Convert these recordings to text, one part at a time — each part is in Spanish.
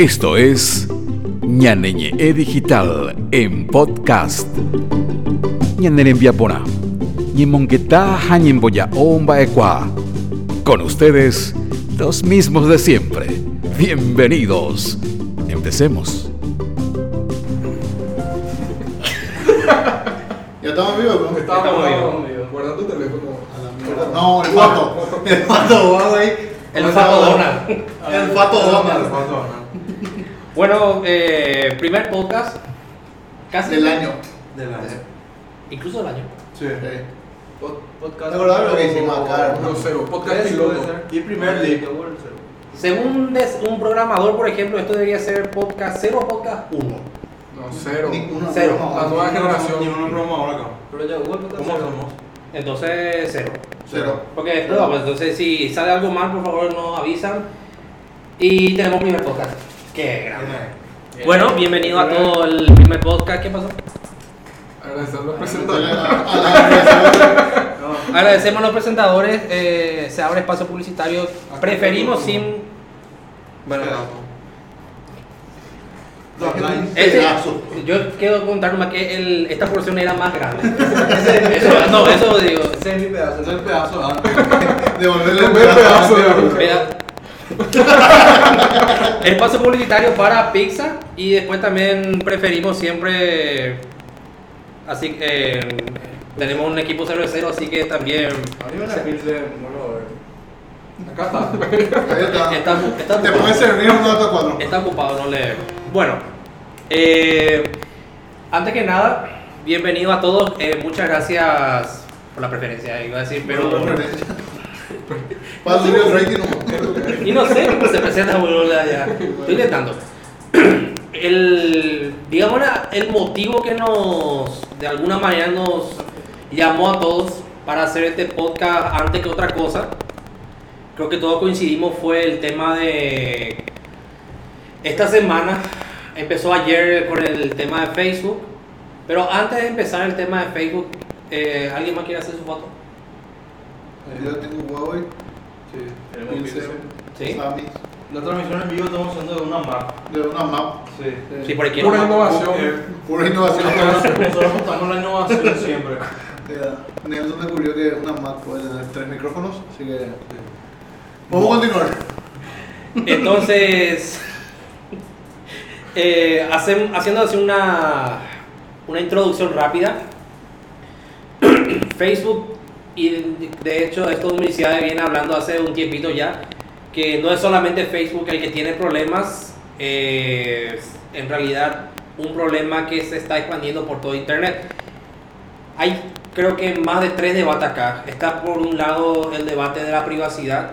Esto es Ñaneñe E Digital en podcast. Ñanere Pona. Ñimongueta Jañimboya Omba Equa. Con ustedes, los mismos de siempre. Bienvenidos. Empecemos. ¿Ya estamos vivos? ¿no? Estamos vivos. vivos. Guarda tu teléfono. A la mierda. No, el fato. El fato, güey. El Fato Donald. El fato Donald. Bueno, eh, primer podcast. Casi. Del año. Del año. Incluso del año. Sí. Sí. Podcast. ¿Te acordás lo que hicimos acá? Uno cero. Podcast piloto. Y primer league. Según un programador, por ejemplo, esto debería ser podcast 0 o podcast 1. No, cero. Ninguno. Cero. La nueva generación. Ni uno programador acá. Pero ya el podcast ¿Cómo cero. somos? Entonces, 0. Cero. Porque es prueba, pues, entonces si sale algo mal, por favor nos avisan. Y tenemos primer podcast. Qué grande. Bueno, bienvenido a todo el primer podcast. ¿Qué pasó? Agradecer a los presentadores. Agradecemos a los presentadores. eh, se abre espacio publicitario. Preferimos sin. Bueno, Este, Pedazo. yo quiero contar más que el, esta porción era más grande. Eso, no, eso digo. Ese es mi pedazo. Ese es el pedazo. ah. Devolverle Un buen pedazo. Espacio publicitario para pizza y después también preferimos siempre. Así que eh, tenemos un equipo cervecero, así que también. A mí me la pilsen, no lo veo. Acá está. Ahí está. Está, está Te puedes servir un dato cuatro. Está ocupado, no le. Bueno, eh, antes que nada, bienvenido a todos. eh, muchas gracias por la preferencia, iba a decir, pero. Para subir el rating, no. Y no sé cómo se presenta boludo, ya. Estoy intentando. El, digamos, el motivo que nos, de alguna manera, nos llamó a todos para hacer este podcast antes que otra cosa, creo que todos coincidimos, fue el tema de. Esta semana empezó ayer con el tema de Facebook, pero antes de empezar el tema de Facebook, eh, ¿alguien más quiere hacer su foto? Yo tengo Huawei. Sí. Sí. La transmisión en vivo estamos haciendo de una map. De una map. Sí. Sí, por aquí Pura no- innovación. Pura innovación. Nosotros montamos la innovación siempre. Eh, Nelson descubrió que una Mac puede tener tres micrófonos, así que. Vamos a continuar. Entonces, eh, hacen- haciendo así una, una introducción rápida, Facebook, y de, hecho esto Universidad viene hablando hace un tiempito ya, que no es solamente Facebook el que tiene problemas, eh, en realidad un problema que se está expandiendo por todo Internet. Hay creo que más de tres debates acá. Está por un lado el debate de la privacidad,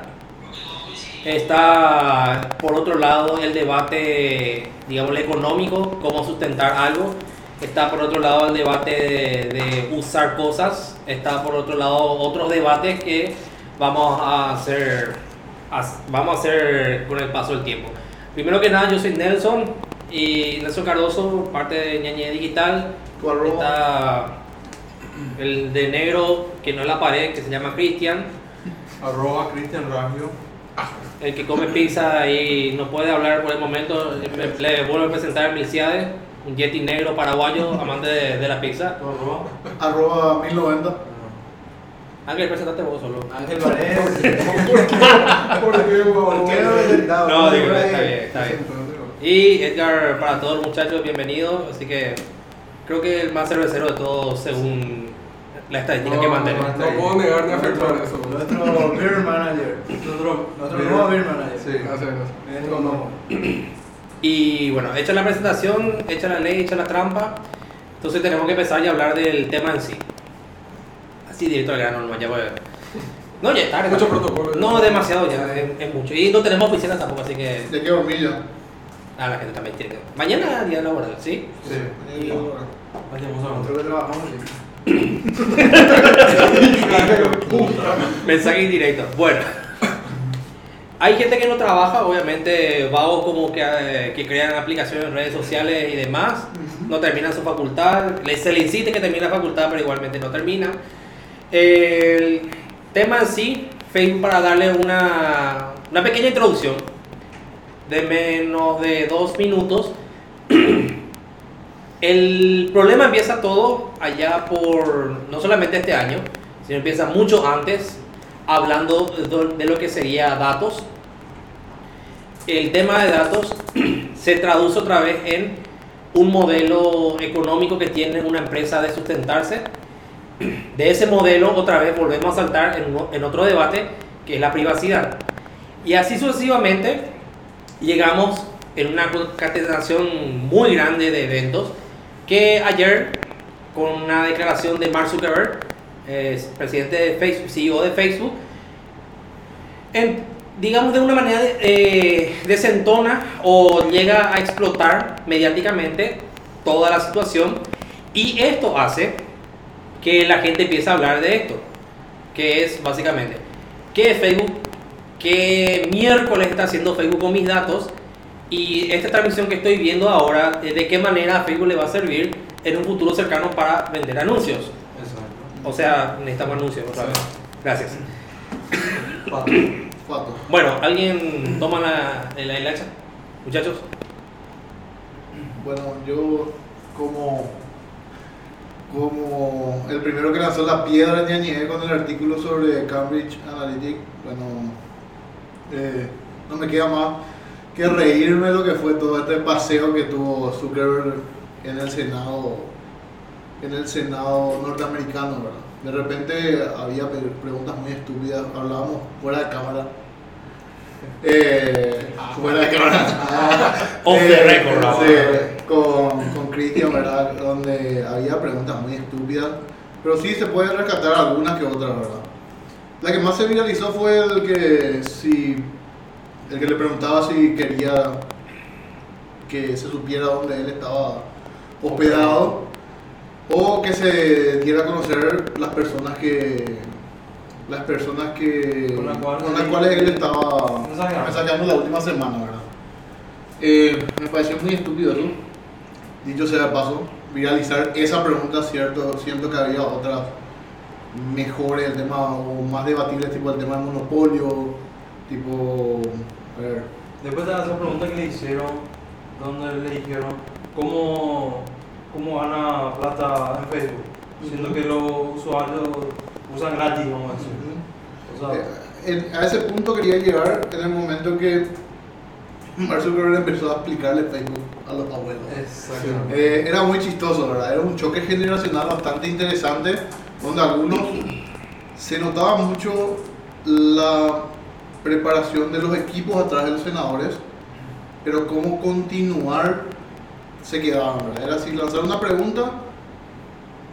Está por otro lado el debate, digamos, económico, cómo sustentar algo. Está por otro lado el debate de, de usar cosas. Está por otro lado otros debates que vamos a hacer, vamos a hacer con el paso del tiempo. Primero que nada, yo soy Nelson y Nelson Cardoso, parte de Ñañe Digital. Está el de negro, que no es la pared, que se llama Cristian. Arroba Cristian Raggio. El que come pizza y no puede hablar por el momento, me- le vuelvo a presentar a Milciades, un yeti negro paraguayo, amante de, de la pizza. ¿Tu arroba? Arroba 1090. Ángel, presentaste vos solo. Ángel Varese. ¿Por qué, ¿Por qué no he intentado? No, digo, está bien, está bien. Y Edgar, para todos los muchachos, bienvenido. Así que creo que el más cervecero de todos según la estadística que mantenemos. No puedo negar ni afirmar eso. Nuestro beer manager. Nuestro, nuestro nuevo beer manager. Sí, gracias. Este como- Y bueno, hecha la presentación, hecha la ley, hecha la trampa, entonces tenemos que empezar ya a hablar del tema en sí. Así directo al grano, no, ya voy a No, ya está. Mucho protocolo. No, demasiado ya, es, es mucho. Y no tenemos oficinas tampoco, así que. De qué hormilla. Ah, la gente también tiene que. Mañana día laboral, ¿sí? Sí. Vayamos a Nosotros que trabajamos sí. Mensaje indirecto. Bueno. Hay gente que no trabaja, obviamente, vagos como que, eh, que crean aplicaciones en redes sociales y demás, no terminan su facultad, se le insiste que termine la facultad, pero igualmente no termina. El tema en sí, Facebook para darle una, una pequeña introducción. de menos de dos minutos. El problema empieza todo allá por, no solamente este año, sino empieza mucho antes, hablando de- lo que sería datos. El tema de datos se traduce otra vez en un modelo económico que tiene una empresa de sustentarse. De ese modelo otra vez volvemos a saltar en otro debate que es la privacidad. Y así sucesivamente llegamos en una concatenación muy grande de eventos que ayer con una declaración de Mark Zuckerberg, eh, presidente de Facebook, CEO de Facebook, digamos de una manera eh, desentona o llega a explotar mediáticamente toda la situación y esto hace que la gente empiece a hablar de esto, que es básicamente, ¿qué es Facebook? ¿Qué miércoles está haciendo Facebook con mis datos? Y esta transmisión que estoy viendo ahora, eh, ¿de qué manera a Facebook le va a servir en un futuro cercano para vender anuncios? O sea, necesitamos anuncios otra vez. Gracias. Pato. Cuatro. Bueno, ¿alguien toma la, la, la hacha? Muchachos. Bueno, yo como, como el primero que lanzó la piedra ñañé con el artículo sobre Cambridge Analytica, bueno, eh, no me queda más que reírme lo que fue todo este paseo que tuvo Zuckerberg en el Senado, en el Senado norteamericano, ¿verdad? De repente había preguntas muy estúpidas, hablábamos fuera de cámara. Eh, fuera de cámara. Off the record, ¿no? sí, con, con Christian, ¿verdad? Donde había preguntas muy estúpidas. Pero sí se puede rescatar algunas que otras, ¿verdad? La que más se viralizó fue el que si el que le preguntaba si quería que se supiera dónde él estaba hospedado o que se diera a conocer las personas que las personas que Con las cuales- con las cuales él estaba Mensajeando. la última semana, ¿verdad? Eh, me pareció muy estúpido eso. Dicho sea de paso, viralizar esa pregunta, cierto, siento que había otras mejores, el tema o más debatibles, tipo el tema del monopolio, tipo, a ver, Después de esa pregunta que le hicieron, donde le dijeron cómo, cómo gana plata en Facebook, siendo que los usuarios usan gratis, vamos a decir. O sea, Eh, en- a ese punto quería llegar en el momento que Mark Zuckerberg empezó a explicarle Facebook a los abuelos. exactamente. Eh, era muy chistoso, ¿verdad? Era un choque generacional bastante interesante, donde algunos se notaba mucho la preparación de los equipos atrás de los senadores, pero cómo continuar se quedaban, ¿verdad? Era así, lanzar una pregunta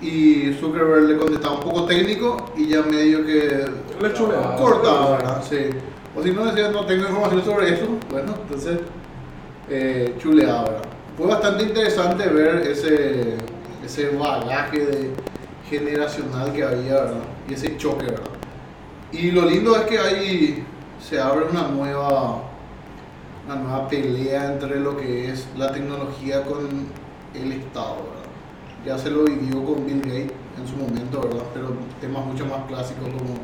y Zuckerberg le contestaba un poco técnico y ya medio que Le chuleaba. cortaba, ¿verdad? Sí. O si no decía, no tengo información sobre eso, bueno, entonces eh, chuleaba, ¿verdad? Fue bastante interesante ver ese, ese bagaje de, generacional que había, ¿verdad? Y ese choque, ¿verdad? Y lo lindo es que ahí se abre una nueva, una nueva pelea entre lo que es la tecnología con el Estado, ¿verdad? Ya se lo vivió con Bill Gates en su momento, ¿verdad? Pero temas mucho más clásicos como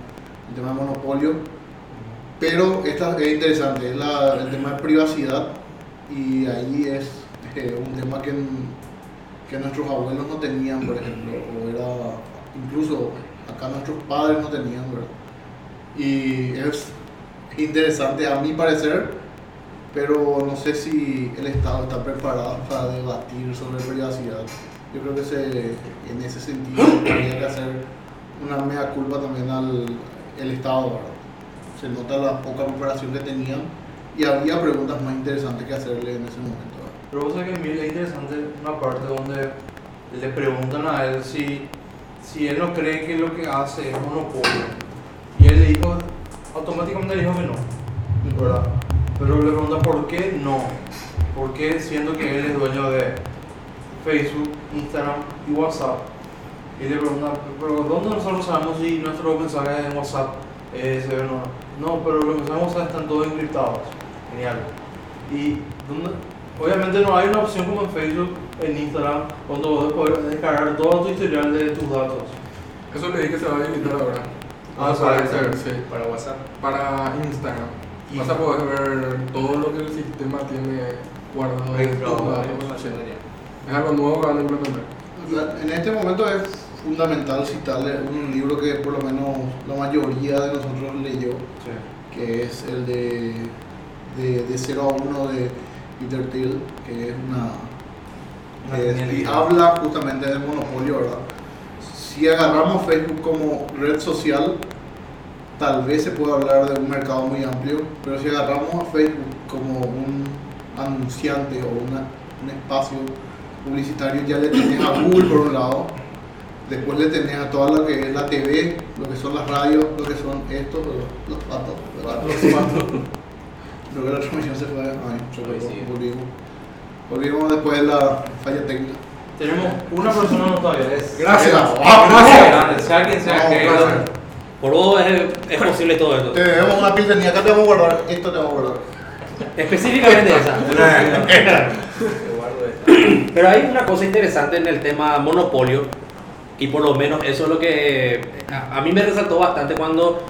el tema de monopolio. Pero esta es interesante, es la- el tema de privacidad y ahí es eh, un tema que, que nuestros abuelos no tenían, por ejemplo, o era incluso acá nuestros padres no tenían, ¿verdad? Y es interesante a mi parecer, pero no sé si el Estado está preparado para debatir sobre privacidad. Yo creo que se, en ese sentido habría que hacer una mea culpa también al el Estado, ¿verdad? Se nota la poca preparación que tenían y había preguntas más interesantes que hacerle en ese momento. ¿verdad? Pero vos sabés que es interesante una parte donde le preguntan a él si, si él no cree que lo que hace es monopolio. Y él le dijo, automáticamente le dijo que no, ¿verdad? Pero le preguntan por qué no. ¿Por qué siendo que él es dueño de Facebook, Instagram y WhatsApp? Y le preguntan, pero ¿dónde nosotros sabemos si nuestros mensajes en WhatsApp eh, se ven o no? No, pero los mensajes en WhatsApp están todos encriptados. Genial. Y ¿dónde? obviamente no hay una opción como en Facebook, en Instagram, donde vos poder descargar todo tu historial de tus datos. Eso le dije que se va a habilitar ahora. Ah, para para hacer, sí. Para WhatsApp. Para Instagram. Y- Vas a poder ver todo lo que el sistema tiene guardado en. Es algo nuevo que van a implementar. En este momento es fundamental citarle un libro que por lo menos la mayoría de nosotros leyó, Sí. que es el de, de, de 0 a 1 de Peter Thiel, que es una... Que es- y habla justamente del monopolio, ¿verdad? Si agarramos Facebook como red social, tal vez se pueda hablar de un mercado muy amplio, pero si agarramos a Facebook como un anunciante o una- un espacio publicitario, ya le tenés a Google por un lado, después le tenés a toda lo que es la TV, lo que son las radios, lo que son estos, los, los patos, ¿verdad? Creo que la transmisión se fue, ay, volvimos. Volvimos después de la falla técnica. Tenemos una persona no todavía. Es Gracias. Ah, Gracias. grande, sea quien sea No, que gracias. Por es, es posible todo esto. Te debemos una pilsenía, acá te vamos a guardar, esto te vamos a guardar. Específicamente esa. Pero hay una cosa interesante en el tema monopolio, y por lo menos eso es lo que a, a mí me resaltó bastante cuando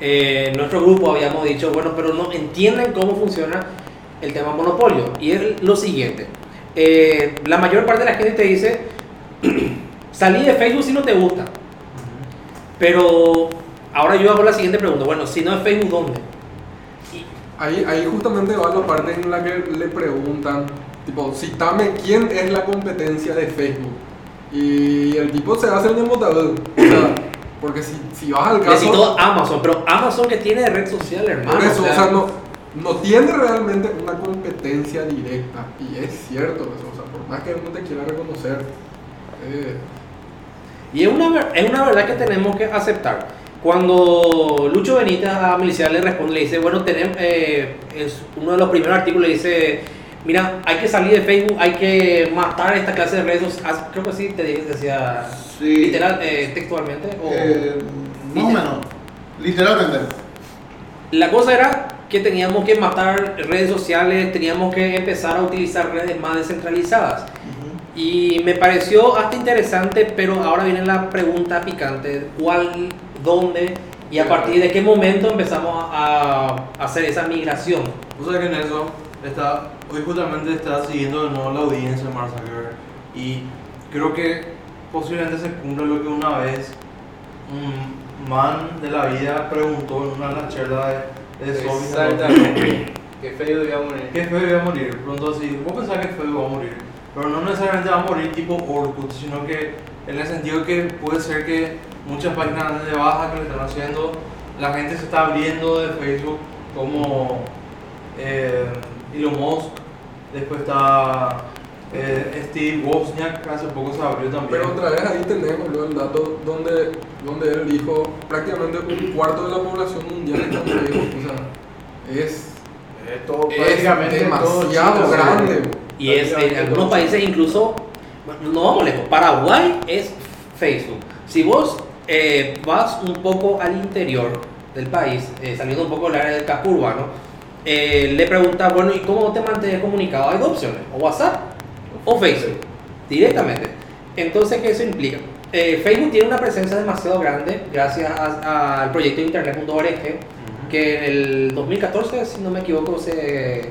eh, en nuestro grupo habíamos dicho, bueno, pero no entienden cómo funciona el tema monopolio. Y es lo siguiente, eh, la mayor parte de la gente te dice, salí de Facebook si no te gusta. Pero ahora yo hago la siguiente pregunta, bueno, si no es Facebook, ¿dónde? Ahí, ahí justamente va la parte en la que le preguntan, tipo, citame quién es la competencia de Facebook. Y el tipo se hace el embotador. O sea, porque si, si vas al caso... Necesito Amazon, pero Amazon que tiene red social, hermano. Por eso, o o sea, sea, no, no tiene realmente una competencia directa. Y es cierto eso, o sea, por más que uno te quiera reconocer. eh, Y es una, es una verdad que tenemos que aceptar. Cuando Lucho Benítez a Milicia le responde, le dice, bueno, tenemos, eh, es uno de los primeros artículos, le dice, mira, hay que salir de Facebook, hay que matar esta clase de redes sociales. Ah, Creo que sí, te decía Sí. literal, eh, textualmente. o- Eh, más o menos, literalmente. La cosa era que teníamos que matar redes sociales, teníamos que empezar a utilizar redes más descentralizadas. Y me pareció hasta interesante, pero ahora viene la pregunta picante, ¿cuál, dónde y a partir de qué momento empezamos a, a hacer esa migración? O sea que en eso, está, hoy justamente está siguiendo de nuevo la audiencia Zuckerberg y creo que posiblemente se cumple lo que una vez un man de la vida preguntó en una de las charlas de, de Sophie Exactamente. que feo debía morir. ¿Qué feo iba a morir? Pronto así, vos pensás que feo va a morir, pero no necesariamente va a morir tipo Orkut, sino que en el sentido que puede ser que muchas páginas de baja que le están haciendo, la gente se está abriendo de Facebook como eh, Elon Musk, después está eh, Steve Wozniak, hace poco se abrió también. Pero otra vez ahí tenemos ¿no? el dato donde, donde él dijo prácticamente un cuarto de la población mundial está en Facebook. O sea, es, Es todo, es prácticamente todo demasiado China, grande. Y es en algunos países incluso, no vamos lejos, Paraguay es Facebook. Si vos eh, vas un poco al interior del país, eh, saliendo un poco del área del casco urbano, eh, le preguntas, bueno, ¿y cómo te mantienes comunicado? Hay dos opciones, o WhatsApp o Facebook, directamente. Entonces, ¿qué eso implica? Eh, Facebook tiene una presencia demasiado grande gracias al proyecto internet.org, que en el 2014, si no me equivoco, se,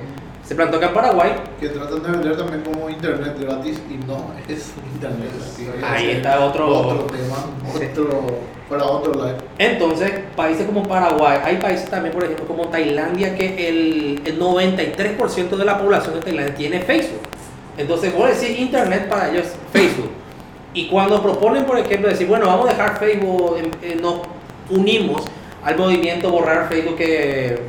se plantó acá en Paraguay. Que tratan de vender también como internet gratis y no es internet gratis. Ahí está otro- otro tema, Sí. otro, para otro live. Entonces, países como Paraguay, hay países también, por ejemplo, como Tailandia, que el, el 93% de la población de Tailandia tiene Facebook. Entonces, vos decís Internet para ellos Facebook. Y cuando proponen, por ejemplo, decir, bueno, vamos a dejar Facebook, em, eh, nos unimos al movimiento borrar Facebook, que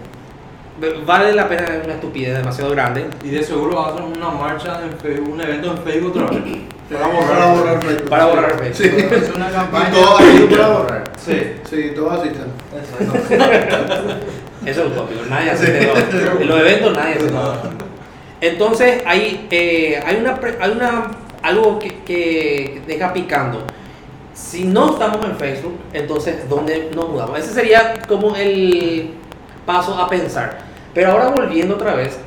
vale la pena, es una estupidez demasiado grande. Y de seguro hacen una marcha en Facebook, un evento en Facebook otra vez. Para Para borrar. borrar Facebook. Para borrar Facebook. Sí. Es una campaña Y todo así para borrar. Sí. Sí, todos asisten. Eso es utópico, nadie hace eso. En los eventos nadie hace nada. Entonces hay, eh, hay, una, pre- hay una, algo que, que deja picando. Si no estamos en Facebook, entonces ¿dónde nos mudamos? Ese sería como el paso a pensar. Pero ahora volviendo otra vez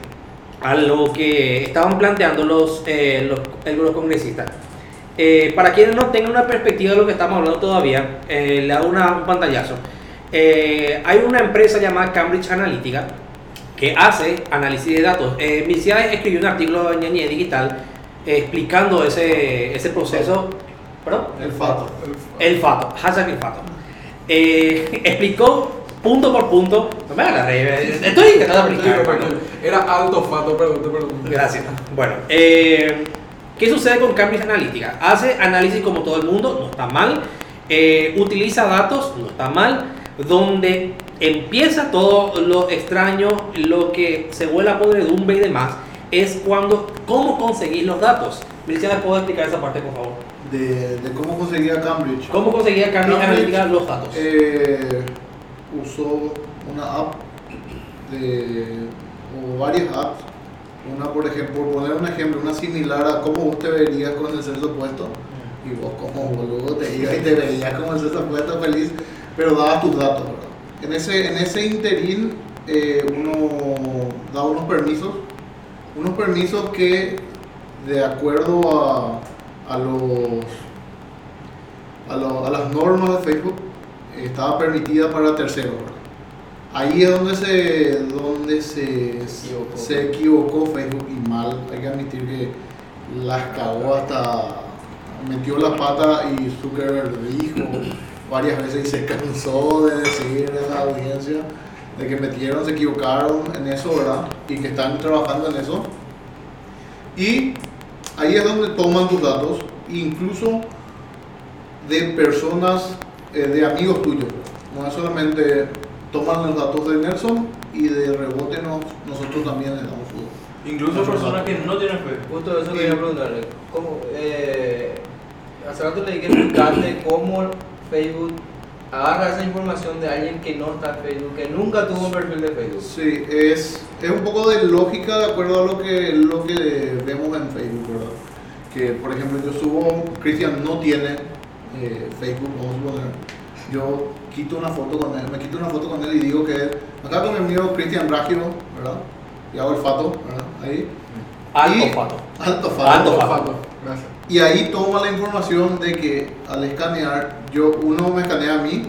a lo que estaban planteando los, eh, los, los congresistas. Eh, para quienes no tengan una perspectiva de lo que estamos hablando todavía, eh, le hago una- un pantallazo. Eh, hay una empresa llamada Cambridge Analytica que hace análisis de datos. Eh, escribió un artículo en Ñañe Digital eh, explicando ese, ese proceso. ¿Perdón? El fato. El fato, el fato. Eh, explicó punto por punto. No me hagas reír, estoy intentando hermano. Era alto fato, perdón, perdón. Gracias. Bueno, eh, ¿qué sucede con Cambridge Analytica? Hace análisis como todo el mundo, no está mal. Eh, utiliza datos, no está mal. Donde empieza todo lo extraño, lo que se vuela a podredumbre y demás, es cuando, cómo conseguir los datos. Mircea, ¿me puedo explicar esa parte, por favor? De, de cómo conseguía Cambridge. ¿Cómo conseguía Cambridge Analytica los datos? eh, usó una app de, o varias apps. Una, por ejemplo, poner un ejemplo, una similar a cómo vos te verías con el sexo opuesto. Y vos como boludo te ibas y te veías como el sexo opuesto feliz, pero dabas tus datos. En ese, en ese interín eh, uno da unos permisos, unos permisos que de acuerdo a, a los a, lo- a las normas de Facebook estaba permitida para terceros. Ahí es donde se donde se, equivocó. se equivocó Facebook y mal. Hay que admitir que las cagó hasta metió la pata y Zuckerberg dijo varias veces y se cansó de decir en la audiencia de que metieron, se equivocaron en eso, ¿verdad? Y que están trabajando en eso. Y ahí es donde toman tus datos, incluso de personas, eh, de amigos tuyos. No es solamente toman los datos de Nelson y de rebote nos- nosotros también le damos su... Incluso personas que no tienen fe. Justo eso quería preguntarle. ¿Cómo, eh, hace rato le dije explicarte cómo Facebook agarra esa información de alguien que no está en Facebook, que nunca tuvo un perfil de Facebook. Sí, es, es un poco de lógica de acuerdo a lo que, lo que vemos en Facebook, ¿verdad? Que, por ejemplo, yo subo, Cristian no tiene eh, Facebook, a suponer. Yo quito una foto con él, me quito una foto con él y digo que acá con mi amigo Cristian Ragio, ¿verdad? Y hago el fato, ¿verdad? Ahí. Alto Y- fato. Alto fato. Alto Alto fato. fato. Gracias. Y ahí toma la información de que al escanear, yo, uno me escanea a mí,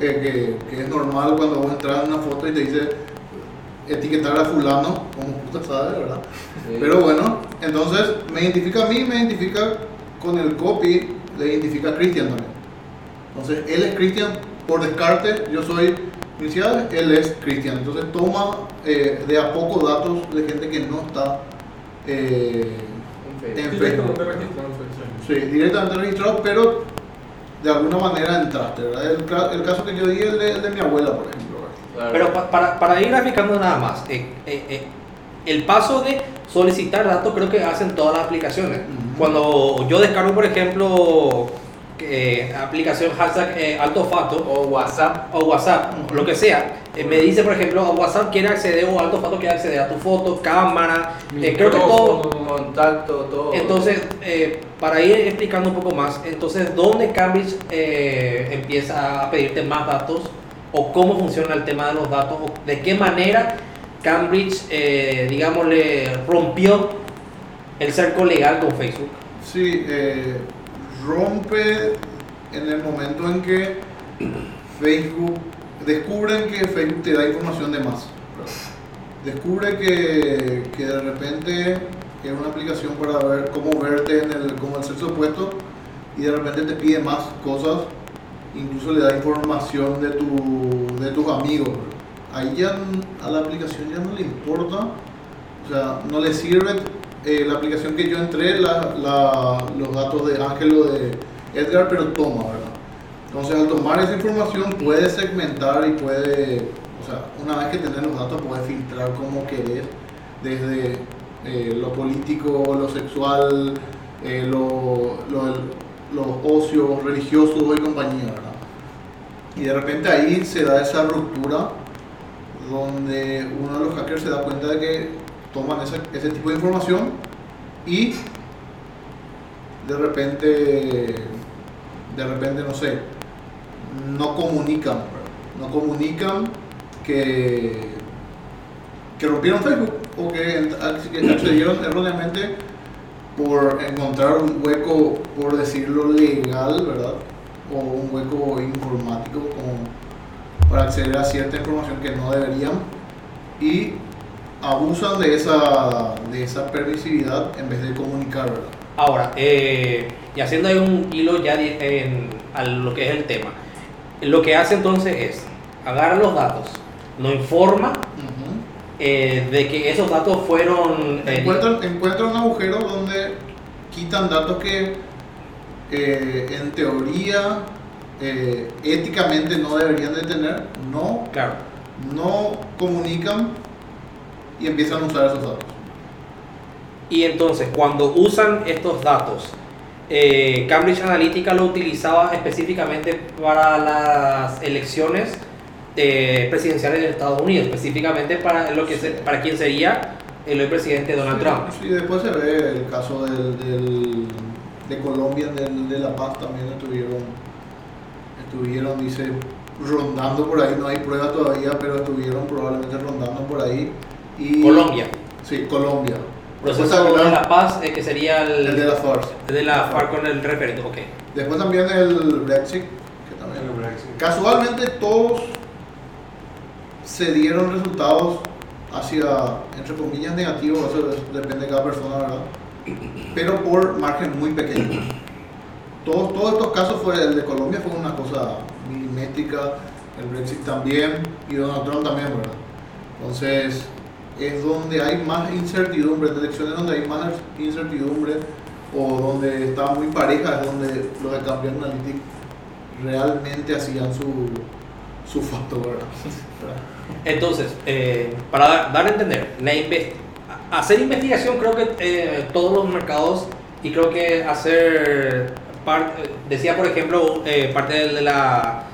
eh, que, que es normal cuando vos entras en una foto y te dice etiquetar a fulano, como puta sabe, ¿verdad? Sí. Pero bueno, entonces me identifica a mí, me identifica con el copy, le identifica a Cristian también. Entonces él es Cristian, por descarte, yo soy inicial, él es Cristian. Entonces toma eh, de a poco datos de gente que no está eh, En Facebook. Sí, directamente registrado, pero de alguna manera entraste, ¿verdad? El, ca- el caso que yo di es de, el de mi abuela, por ejemplo. Pero pa- para, para ir graficando nada más, eh, eh, eh, el paso de solicitar datos creo que hacen todas las aplicaciones. Cuando yo descargo, por ejemplo, eh, aplicación hashtag eh, alto fato o WhatsApp. o WhatsApp, lo que sea, eh, me dice, por ejemplo, a WhatsApp quiere acceder o alto fato quiere acceder a tu foto, cámara, creo que todo. Contacto, todo. Entonces, para ir explicando un poco más, entonces, ¿dónde Cambridge empieza a pedirte más datos? ¿O cómo funciona el tema de los datos? ¿O ¿De qué manera Cambridge, eh, digamos, le rompió el cerco legal con Facebook? Sí, eh, rompe en el momento en que Facebook, descubren que Facebook te da información de más. Descubre que, que de repente es una aplicación para ver cómo verte en el, como el sexo opuesto y de repente te pide más cosas, incluso le da información de, tu, de tus amigos. Ahí ya a la aplicación ya no le importa, o sea, no le sirve eh, la aplicación que yo entré, la- la- los datos de Ángel o de Edgar, pero toma, ¿verdad? Entonces al tomar esa información puede segmentar y puede, o sea, una vez que tenés los datos puedes filtrar como querés, desde eh, lo político, lo sexual, eh, lo, lo- los ocios religiosos y compañía, ¿verdad? Y de repente ahí se da esa ruptura donde uno de los hackers se da cuenta de que toman ese, ese tipo de información y de repente, de repente, no sé, no comunican, no comunican que, que rompieron Facebook o que que accedieron erróneamente por encontrar un hueco, por decirlo legal, ¿verdad? O un hueco informático para acceder a cierta información que no deberían. y abusan de esa, de esa permisividad en vez de comunicar, ¿verdad? Ahora, eh, y haciendo ahí un hilo ya en, a lo que es el tema, lo que hace entonces es agarra los datos, lo informa eh, de que esos datos fueron... eh, Encuentran, encuentran un agujero donde quitan datos que eh, en teoría eh, éticamente no deberían de tener, no, claro, no comunican y empiezan a usar esos datos. Y entonces, cuando usan estos datos, eh, Cambridge Analytica lo utilizaba específicamente para las elecciones eh, presidenciales de Estados Unidos, específicamente para lo que se- para quien sería el hoy presidente Donald Sí, Trump. Sí, después se ve el caso del, del- de Colombia, del, de La Paz también estuvieron, estuvieron, dice, rondando por ahí, no hay pruebas todavía, pero estuvieron probablemente rondando por ahí. Y, Colombia. Sí, Colombia. Proceso Después de la paz, eh, que sería el, el de la FARC. el de la FARC con el referendo. Ok. Después también el Brexit, que también. El Brexit. Casualmente todos se dieron resultados hacia, entre comillas, negativos, eso es- depende de cada persona, ¿verdad? Pero por margen muy pequeño. Todos, todos estos casos, fue, el de Colombia fue una cosa milimétrica, el Brexit también, y Donald Trump también, ¿verdad? Entonces, es donde hay más incertidumbre, en donde hay más incertidumbre, o donde está muy pareja, es donde los de Cambridge Analytica realmente hacían su, su facto, ¿verdad? Entonces, eh, para dar, a entender, la inves- hacer investigación creo que eh, todos los mercados y creo que hacer, par- decía por ejemplo, eh, parte de la,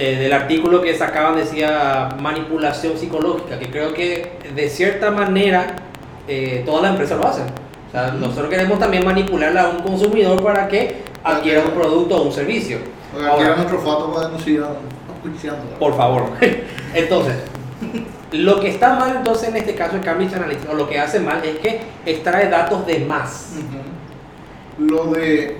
eh, del artículo que sacaban decía manipulación psicológica, que creo que de cierta manera eh, todas las empresas lo hacen. O sea, nosotros queremos también manipular a un consumidor para que adquiera un producto o un servicio. Ahora- nuestro para escuchando. por favor. Entonces, lo que está mal entonces en este caso de Cambridge Analytica, o lo que hace mal es que extrae datos de más. Lo de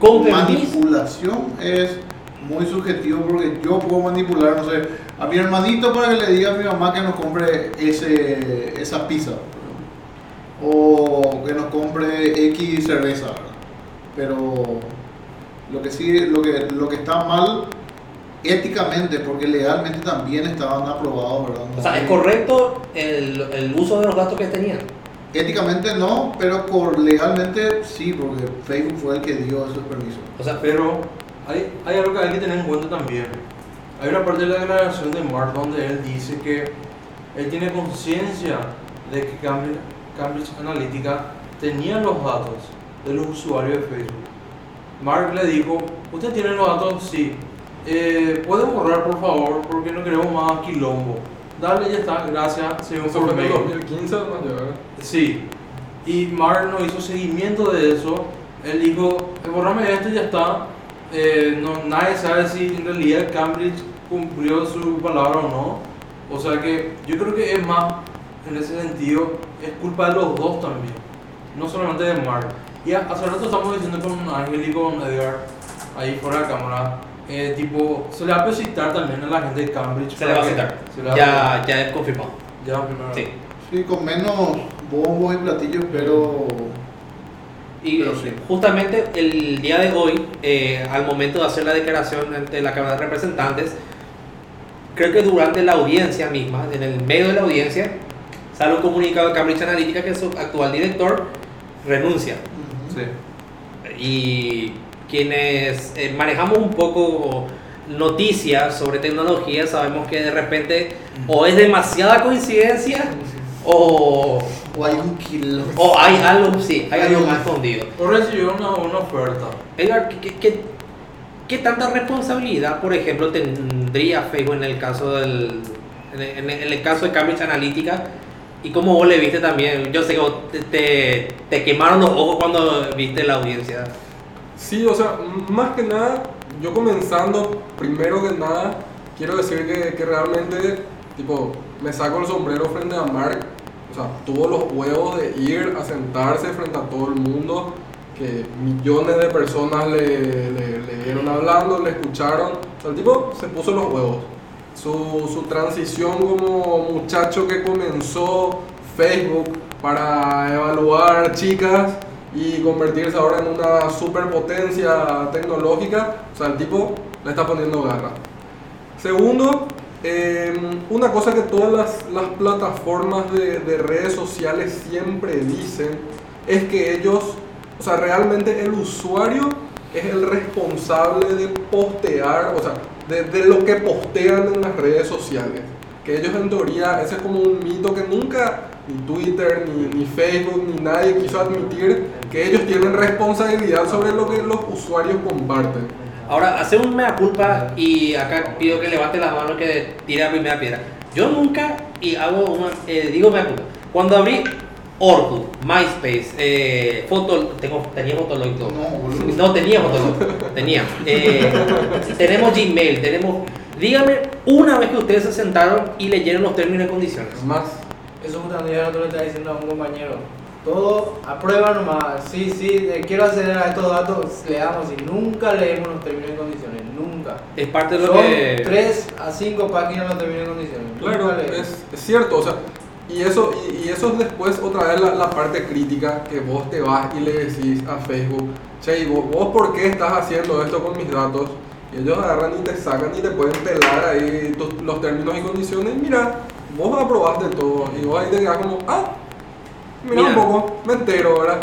Con manipulación es muy subjetivo porque yo puedo manipular, no sé, a mi hermanito para que le diga a mi mamá que nos compre ese, esa pizza. O que nos compre X cerveza. ¿verdad? Pero lo que sí, lo que, lo que está mal éticamente, porque legalmente también estaban aprobados, ¿verdad? No O sea. ¿es correcto el, el uso de los datos que tenían? Éticamente no, pero por legalmente sí, porque Facebook fue el que dio esos permisos. O sea, Pero hay, hay algo que hay que tener en cuenta también. Hay una parte de la declaración de Mark donde él dice que él tiene conciencia de que Cambridge, Cambridge Analytica tenía los datos de los usuarios de Facebook. Mark le dijo, ¿usted tiene los datos? Sí. Eh, ¿Puede borrar por favor? Porque no queremos más quilombo. Dale, ya está, gracias, fue en el mail". 2015 además ya, ¿verdad? Sí. Y Mark no hizo seguimiento de eso. Él dijo, "Eh, borrame esto y ya está. Eh, no, nadie sabe si en realidad Cambridge cumplió su palabra o no. O sea que yo creo que es más, en ese sentido, es culpa de los dos también. No solamente de Mark. Y a- hace rato estamos diciendo con Ángel y con Edgar, ahí fuera de cámara, eh, tipo, se le va a citar también a la gente de Cambridge. se le va a citar. Ya, ya es confirmado. Ya, primero. Sí. Sí, con menos bombos y platillos, pero Y Pero sí. justamente el día de hoy, eh, al momento de hacer la declaración ante la Cámara de Representantes, creo que durante la audiencia misma, en el medio de la audiencia, sale un comunicado de Cambridge Analytica que su actual director renuncia. Sí. Y quienes eh, manejamos un poco noticias sobre tecnología, sabemos que de repente o es demasiada coincidencia o, o hay un kilo. o hay algo, sí, hay Hay algo más escondido. O recibió una, una oferta. Edgar, ¿qué, qué, qué- qué tanta responsabilidad, por ejemplo, tendría Facebook en el caso del en el, en el- caso de Cambridge Analytica? Y cómo vos le viste también, yo sé que vos te, te, te quemaron los ojos cuando viste la audiencia. Sí, o sea, más que nada, yo comenzando, primero que nada, quiero decir que, que realmente, tipo, me saco el sombrero frente a Mark, o sea, tuvo los huevos de ir a sentarse frente a todo el mundo, que millones de personas le, le, le vieron hablando, le escucharon, o sea, el tipo se puso los huevos. su, su transición como muchacho que comenzó Facebook para evaluar chicas y convertirse ahora en una superpotencia tecnológica. O sea, el tipo le está poniendo garra. Segundo, eh, una cosa que todas las, las plataformas de, de redes sociales siempre dicen es que ellos, o sea, realmente el usuario es el responsable de postear, o sea, de, lo que postean en las redes sociales. Que ellos en teoría, ese es como un mito que nunca ni Twitter, ni Facebook, ni nadie quiso admitir que ellos tienen responsabilidad sobre lo que los usuarios comparten. Ahora, hace un mea culpa y acá pido que levante las manos que tire la primera piedra. Yo nunca, y hago una, eh, digo mea culpa, cuando abrí Orkut, MySpace, eh, Foto, tengo, tenía Fotolog. No. No, tenía Fotolog, tenía. Eh, tenemos Gmail, tenemos... Dígame una vez que ustedes se sentaron y leyeron los términos y condiciones. Es más, Eso justamente yo no le estaba diciendo a un compañero. Todo a prueba nomás. Sí, sí, eh, quiero acceder a estos datos, le damos y nunca leemos los términos y condiciones. Nunca. Es parte de lo Son que... 3 a 5 páginas los términos y condiciones. Claro, es, es cierto, o sea, y eso, y, y eso es después otra vez la, la parte crítica que vos te vas y le decís a Facebook, che, ¿y vos, vos por qué estás haciendo esto con mis datos? Y ellos agarran y te sacan y te pueden pelar ahí los términos y condiciones. Mira, vos aprobaste todo. Y vos ahí te quedas como, ah, mira, Mira. un poco, me entero, ¿verdad?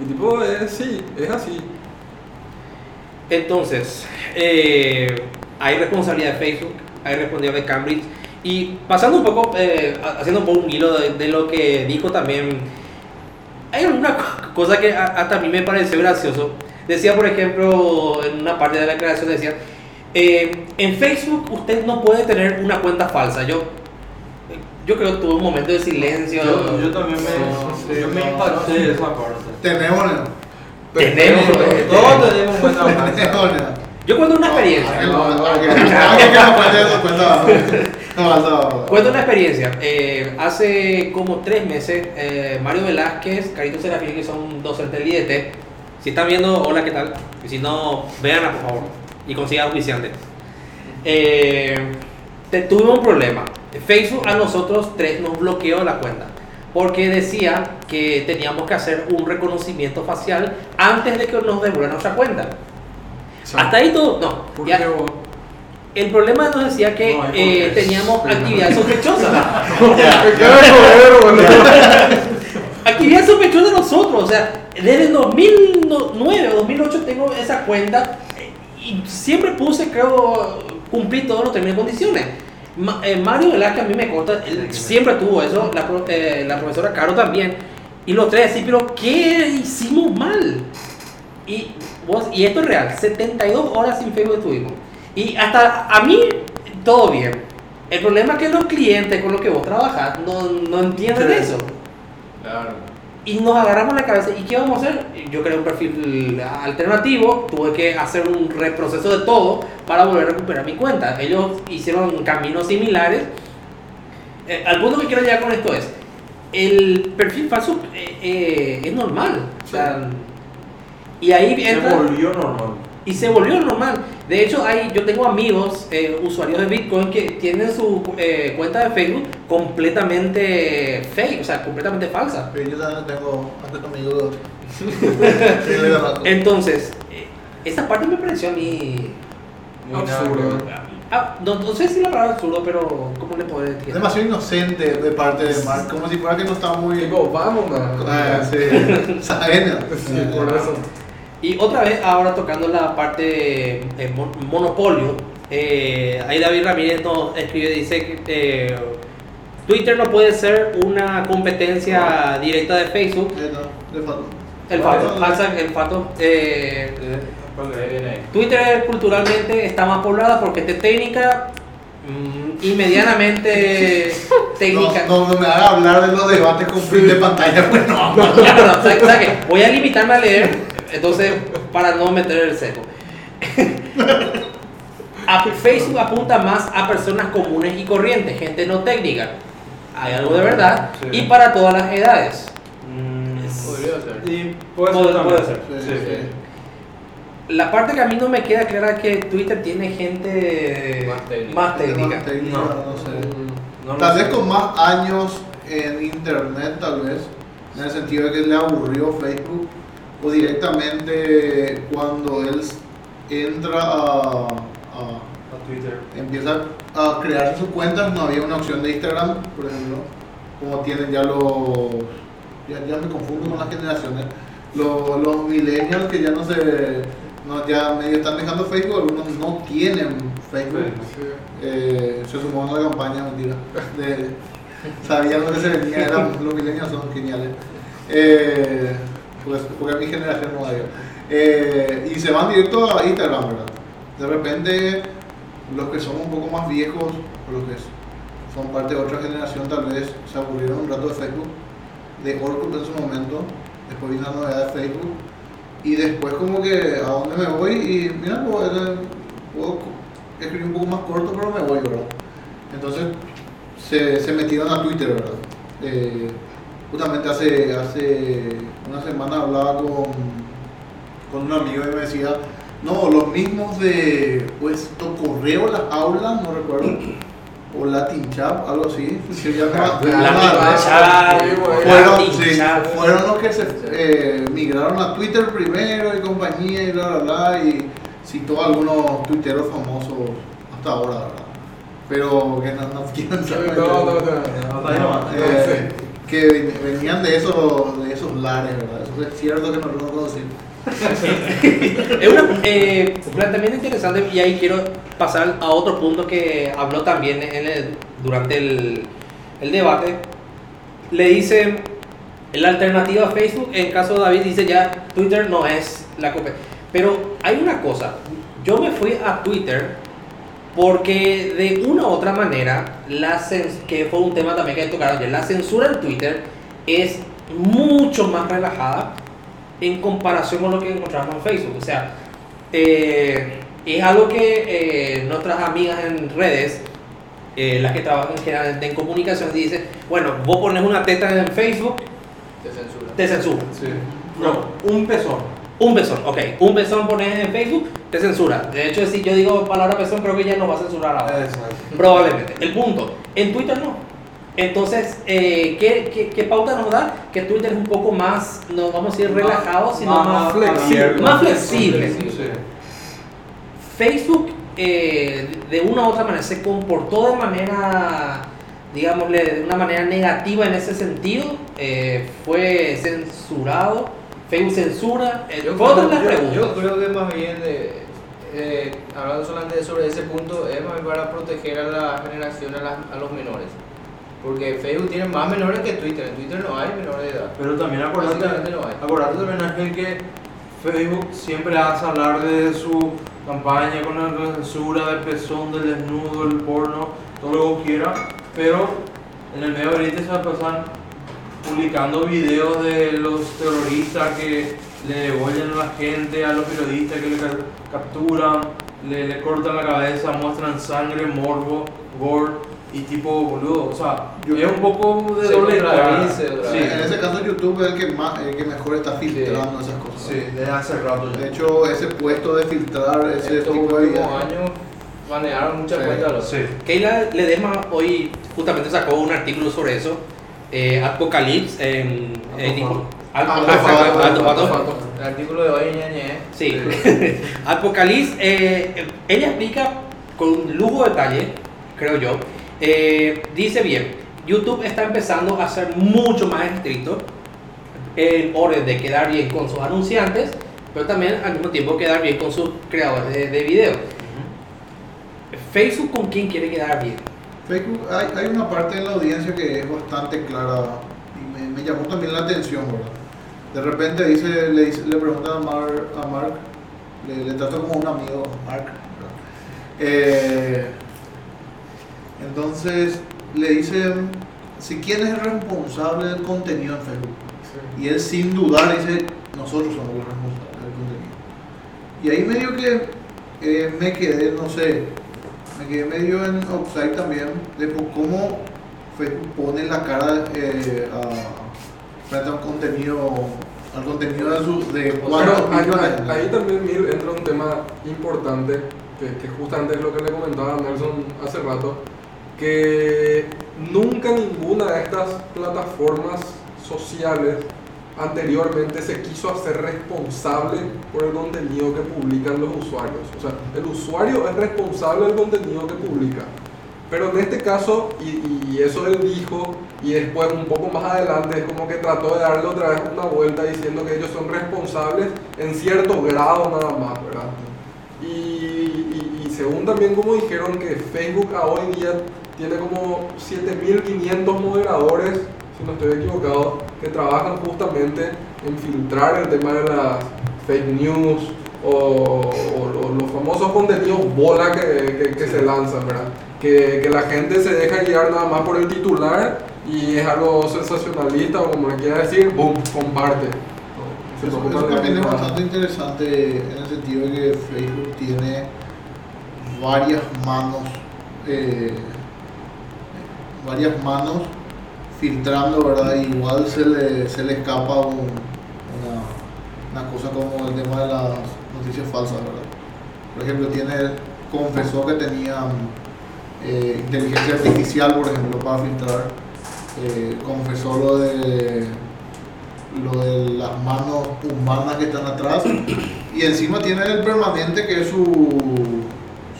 Y tipo, eh, sí, es así. Entonces, eh, hay responsabilidad de Facebook, hay responsabilidad de Cambridge. Y pasando un poco, eh, ha- haciendo un poco un hilo de, de lo que dijo también, hay una co- cosa que a- hasta a mí me pareció gracioso. Decía, por ejemplo, en una parte de la declaración, decía, eh, en Facebook usted no puede tener una cuenta falsa. Yo, yo creo que tuve un momento de silencio. Yo, yo también me, yo me impacté de esa parte. Tenemos. Tenemos, Todos tenemos ¿no? Yo cuento una experiencia. No, no. Cuento una experiencia. Eh, hace como tres meses, eh, Mario Velázquez, Carito Serafín, que son docentes del IDT, si están viendo, hola, ¿qué tal? Y si no, véanla, por favor, y consigan auspiciantes. Eh, te- tuvimos un problema. Facebook a nosotros tres nos bloqueó la cuenta. Porque decía que teníamos que hacer un reconocimiento facial antes de que nos devuelvan nuestra cuenta. Hasta ahí todo, no. ¿Por ya- qué vos? el problema nos decía que No eh, teníamos Sí, no. actividad sospechosa. Actividad sospechosa de nosotros. O sea, desde el 2009 o 2008 tengo esa cuenta eh, y siempre puse, creo, cumplir todos los términos y condiciones. Ma- eh, Mario Velázquez a mí me consta, él siempre tuvo eso, la, pro- eh, la profesora Caro también. Y los tres así, pero ¿qué hicimos mal? Y, vos, y esto es real, 72 horas sin Facebook estuvimos. Y hasta a mí, todo bien. El problema es que los clientes con los que vos trabajas no, no entienden Sí. eso. Claro. Y nos agarramos la cabeza. ¿Y qué vamos a hacer? Yo creé un perfil alternativo, tuve que hacer un reproceso de todo para volver a recuperar mi cuenta. Ellos hicieron caminos similares. Eh, al punto que quiero llegar con esto es, el perfil falso eh, eh, es normal. O sea, y ahí Se entra... volvió normal. Y se volvió normal. De hecho, hay, yo tengo amigos, eh, usuarios de Bitcoin, que tienen su eh, cuenta de Facebook completamente fake, o sea, completamente falsa. Pero yo también tengo. Entonces, eh, esa parte me pareció a mí... Muy Absurdo. nada ah, no, no sé si la palabra absurdo, pero ¿cómo le puedo Es decir? demasiado inocente de parte de Mark, como si fuera que no está muy. Tipo, vamos, man. Ah, sí. Saben. Sí, por eso. Y otra vez, ahora tocando la parte eh, mon- monopolio, eh, ahí David Ramírez nos escribe, dice que eh, Twitter no puede ser una competencia directa de Facebook. Eh, no, de falta. El fato, falsa, el fato. eh, Twitter culturalmente está más poblada porque es técnica mm, y medianamente técnica. No, no, no me haga hablar de los debates con fin de pantalla, pues no. Ya, no, no, ¿sabe- sabe qué? Voy a limitarme a leer, entonces, para no meter el seco. Facebook apunta más a personas comunes y corrientes, gente no técnica. Hay algo de verdad. Sí. Y para todas las edades. Mm, Podría ser. Y puede ser puede también. ser. Sí, Sí, sí. sí. la parte que a mí no me queda clara es que Twitter tiene gente Más técnica. más técnica. Más técnica, No. no sé. No lo Tal sé. vez con más años en internet, tal vez, en el sentido de que le aburrió Facebook, o directamente cuando él entra a, a- Twitter. empieza a crearse sus cuentas, no había una opción de Instagram, por ejemplo, como tienen ya los, ya, ya me confundo con las generaciones, los, los millennials que ya no se, no, ya medio están dejando Facebook, algunos no tienen Facebook. Sí. Eh, se sumó a la campaña, mentira. De, sabían lo que se venía, eran, los milenios son geniales. Eh, porque a mi generación no hay. Eh, y se van directo a Instagram, ¿verdad? De repente, los que son un poco más viejos, o los que son parte de otra generación, tal vez se aburrieron un rato de Facebook, de Orkut en su momento, después vino la novedad de Facebook, y después como que a dónde me voy y mira, puedo, puedo escribir un poco más corto, pero me voy, ¿verdad? Entonces se, se metieron a Twitter, ¿verdad? Eh, justamente hace, hace una semana hablaba con, con un amigo y me decía, no, los mismos de pues correo, las aulas, no recuerdo, o Latin Chat, algo así, se llama. Fueron, sí, fueron los que se eh, migraron a Twitter primero y compañía y bla bla bla y citó a algunos tuiteros famosos hasta ahora, ¿verdad? Pero que no, no quieren Sí, saber. no, no, no. Eh, que ven- venían de esos, de esos lares, ¿verdad? Es cierto que no lo conocen. Es un eh, planteamiento interesante y ahí quiero pasar a otro punto que habló también en el- durante el, el debate. Le dice la alternativa a Facebook, en caso de David dice ya Twitter no es la competencia. Pero hay una cosa, yo me fui a Twitter porque de una u otra manera, la que fue un tema también que tocaron ayer, la censura en Twitter es mucho más relajada en comparación con lo que encontramos en Facebook. O sea, eh, es algo que eh, nuestras amigas en redes, eh, las que trabajan generalmente en comunicación, dicen, bueno, vos pones una teta en Facebook, Te censura. te censura. Sí. No, un pezón. Un besón, ok. Un besón pones en Facebook, te censura. De hecho, si yo digo palabra besón, creo que ya no va a censurar ahora. Exacto. Probablemente. El punto, en Twitter no. Entonces, eh, ¿qué, qué, qué pauta nos da? Que Twitter es un poco más, no vamos a decir relajado, sino más, flexible. Más flexible. Facebook, eh, de una u otra manera, se comportó de manera, digámosle, de una manera negativa en ese sentido. Eh, fue censurado. Facebook censura. Eh, Yo las yo- preguntas. yo creo que más bien, eh, eh, hablando solamente sobre ese punto, es más bien para proteger a la generación, a, las- a los menores. Porque Facebook tiene más menores que Twitter. En Twitter no hay menores de edad. Pero también acordate, no hay. acordate también Ángel que Facebook siempre hace hablar de su campaña con la censura, del pezón, del desnudo, el porno, todo lo que quiera, pero en el medio ahorita se pasan publicando videos de los terroristas que le devuelven a la gente, a los periodistas que le ca- capturan, le, le cortan la cabeza, muestran sangre, morbo, gore y tipo boludo, o sea, Yo- es un poco de doble cara. Sí. En ese caso, YouTube es el que, más, el que mejor está filtrando esas cosas. Sí, desde hace rato ya. De hecho, ese puesto de filtrar ese Estos tipo de años manejaron muchas Sí, cuentas. los- Sí. Keila Ledesma hoy justamente sacó un artículo sobre eso. Eh, Apocalypse eh. El artículo de hoy, ñañe. Sí. Apocalipsis, eh, ella explica con lujo de detalle, creo yo. eh, dice bien, YouTube está empezando a ser mucho más estricto en orden de quedar bien con sus anunciantes, pero también al mismo tiempo quedar bien con sus creadores de, de video. Facebook con quién quiere quedar bien. Facebook, hay, hay una parte de la audiencia que es bastante clara y me, me llamó también la atención, ¿verdad? De repente dice, le, dice, le pregunta a, Mar- a Mark, le, le trato como un amigo, Mark. Eh, entonces le dicen si quién es el responsable del contenido en Facebook. Y él sin dudar dice, nosotros somos los responsables del contenido. Y ahí medio que eh, me quedé, no sé, me quedé medio en offside también de cómo Facebook pone la cara eh, a, frente a un contenido al contenido de su de ahí, millones. ahí- ahí también Mir, entra un tema importante, que, que justamente es lo que le comentaba a Nelson hace rato, que nunca ninguna de estas plataformas sociales anteriormente se quiso hacer responsable por el contenido que publican los usuarios. O sea, el usuario es responsable del contenido que publica. Pero en este caso, y, y eso él dijo, y después un poco más adelante, es como que trató de darle otra vez una vuelta diciendo que ellos son responsables en cierto grado nada más, ¿verdad? Y, y- y según también como dijeron que Facebook a hoy día tiene como 7500 moderadores, si no estoy equivocado, que trabajan justamente en filtrar el tema de las fake news o, o- o los famosos contenidos bola que, que- que se lanzan, ¿verdad? Que, que la gente se deja guiar nada más por el titular y es algo sensacionalista o como le quiera decir, boom, comparte. Eso, eso también es bastante interesante en el sentido de que Facebook tiene varias manos, eh, varias manos filtrando, ¿verdad? Igual se le, se le escapa un- una, una cosa como el tema de las noticias falsas, ¿verdad? Por ejemplo, tiene, confesó que tenían eh, inteligencia artificial, por ejemplo, para filtrar. Eh, confesó lo de lo de las manos humanas que están atrás y encima tiene el permanente que es su,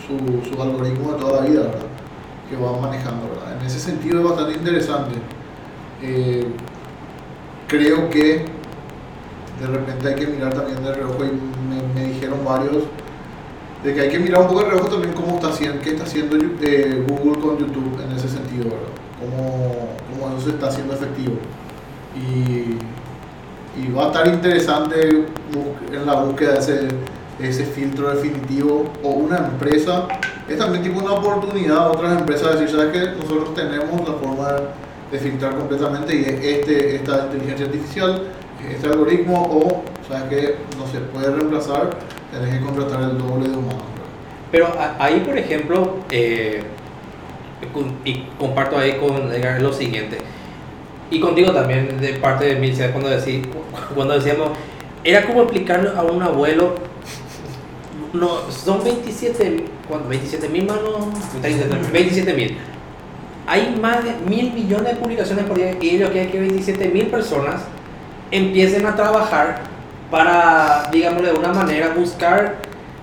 su, su algoritmo de toda la vida, ¿verdad? Que va manejando, ¿verdad? En ese sentido es bastante interesante. Eh, creo que de repente hay que mirar también de reojo y me, me dijeron varios de que hay que mirar un poco de reojo también cómo está haciendo, qué está haciendo eh, Google con YouTube en ese sentido, ¿verdad? Cómo, cómo eso se está haciendo efectivo. Y, y va a estar interesante en la búsqueda de ese, de ese filtro definitivo o una empresa. Es también tipo una oportunidad a otras empresas decir, ¿sabes qué? Nosotros tenemos la forma de filtrar completamente y es este, esta inteligencia artificial, este algoritmo o, ¿sabes qué? No se puede reemplazar, tenés que contratar el doble de humanos. Pero ahí, por ejemplo, eh, y comparto ahí con Edgar lo siguiente, y contigo también, de parte de mí, cuando, decí- cuando decíamos, era como explicarle a un abuelo, no, son 27, ¿cuánto? 27 mil manos, 27 mil. Hay más de mil millones de publicaciones por día y ellos quieren que 27 mil personas empiecen a trabajar para, digamos, de una manera buscar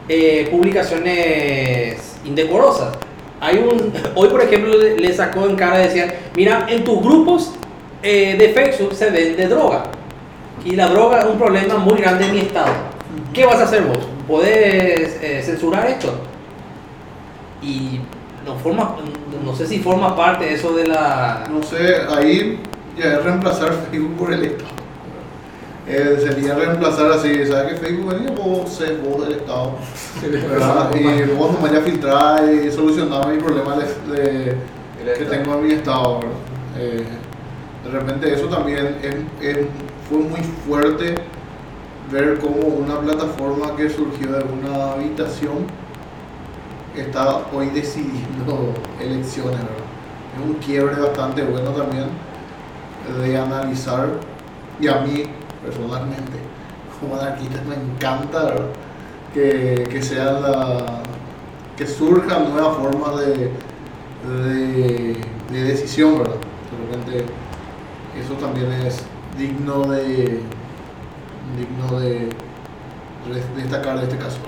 eh, publicaciones indecorosas. Hay un, hoy, por ejemplo, le, sacó en cara, decía, mira, en tus grupos eh, de Facebook se vende droga. Y la droga es un problema muy grande en mi estado. ¿Qué vas a hacer vos? ¿Podés eh, censurar esto? Y no, forma, no sé si forma parte de eso de la... No sé, ahí ya es reemplazar Facebook por el Estado. Eh, sería reemplazar así, ¿sabes que Facebook venía? Vos sos vos del Estado. ¿verdad? Y vos nomás ya filtrar y solucionar mi problema de, de- El que tengo en mi Estado. ¿verdad? Eh, de repente eso también es- es- fue muy fuerte ver cómo una plataforma que surgió de una habitación está hoy decidiendo elecciones. Es un quiebre bastante bueno también de analizar y a mí personalmente como anarquista me encanta que, que sea la que surjan nuevas formas de, de, de decisión, ¿verdad? De repente eso también es digno de digno de destacar de este caso.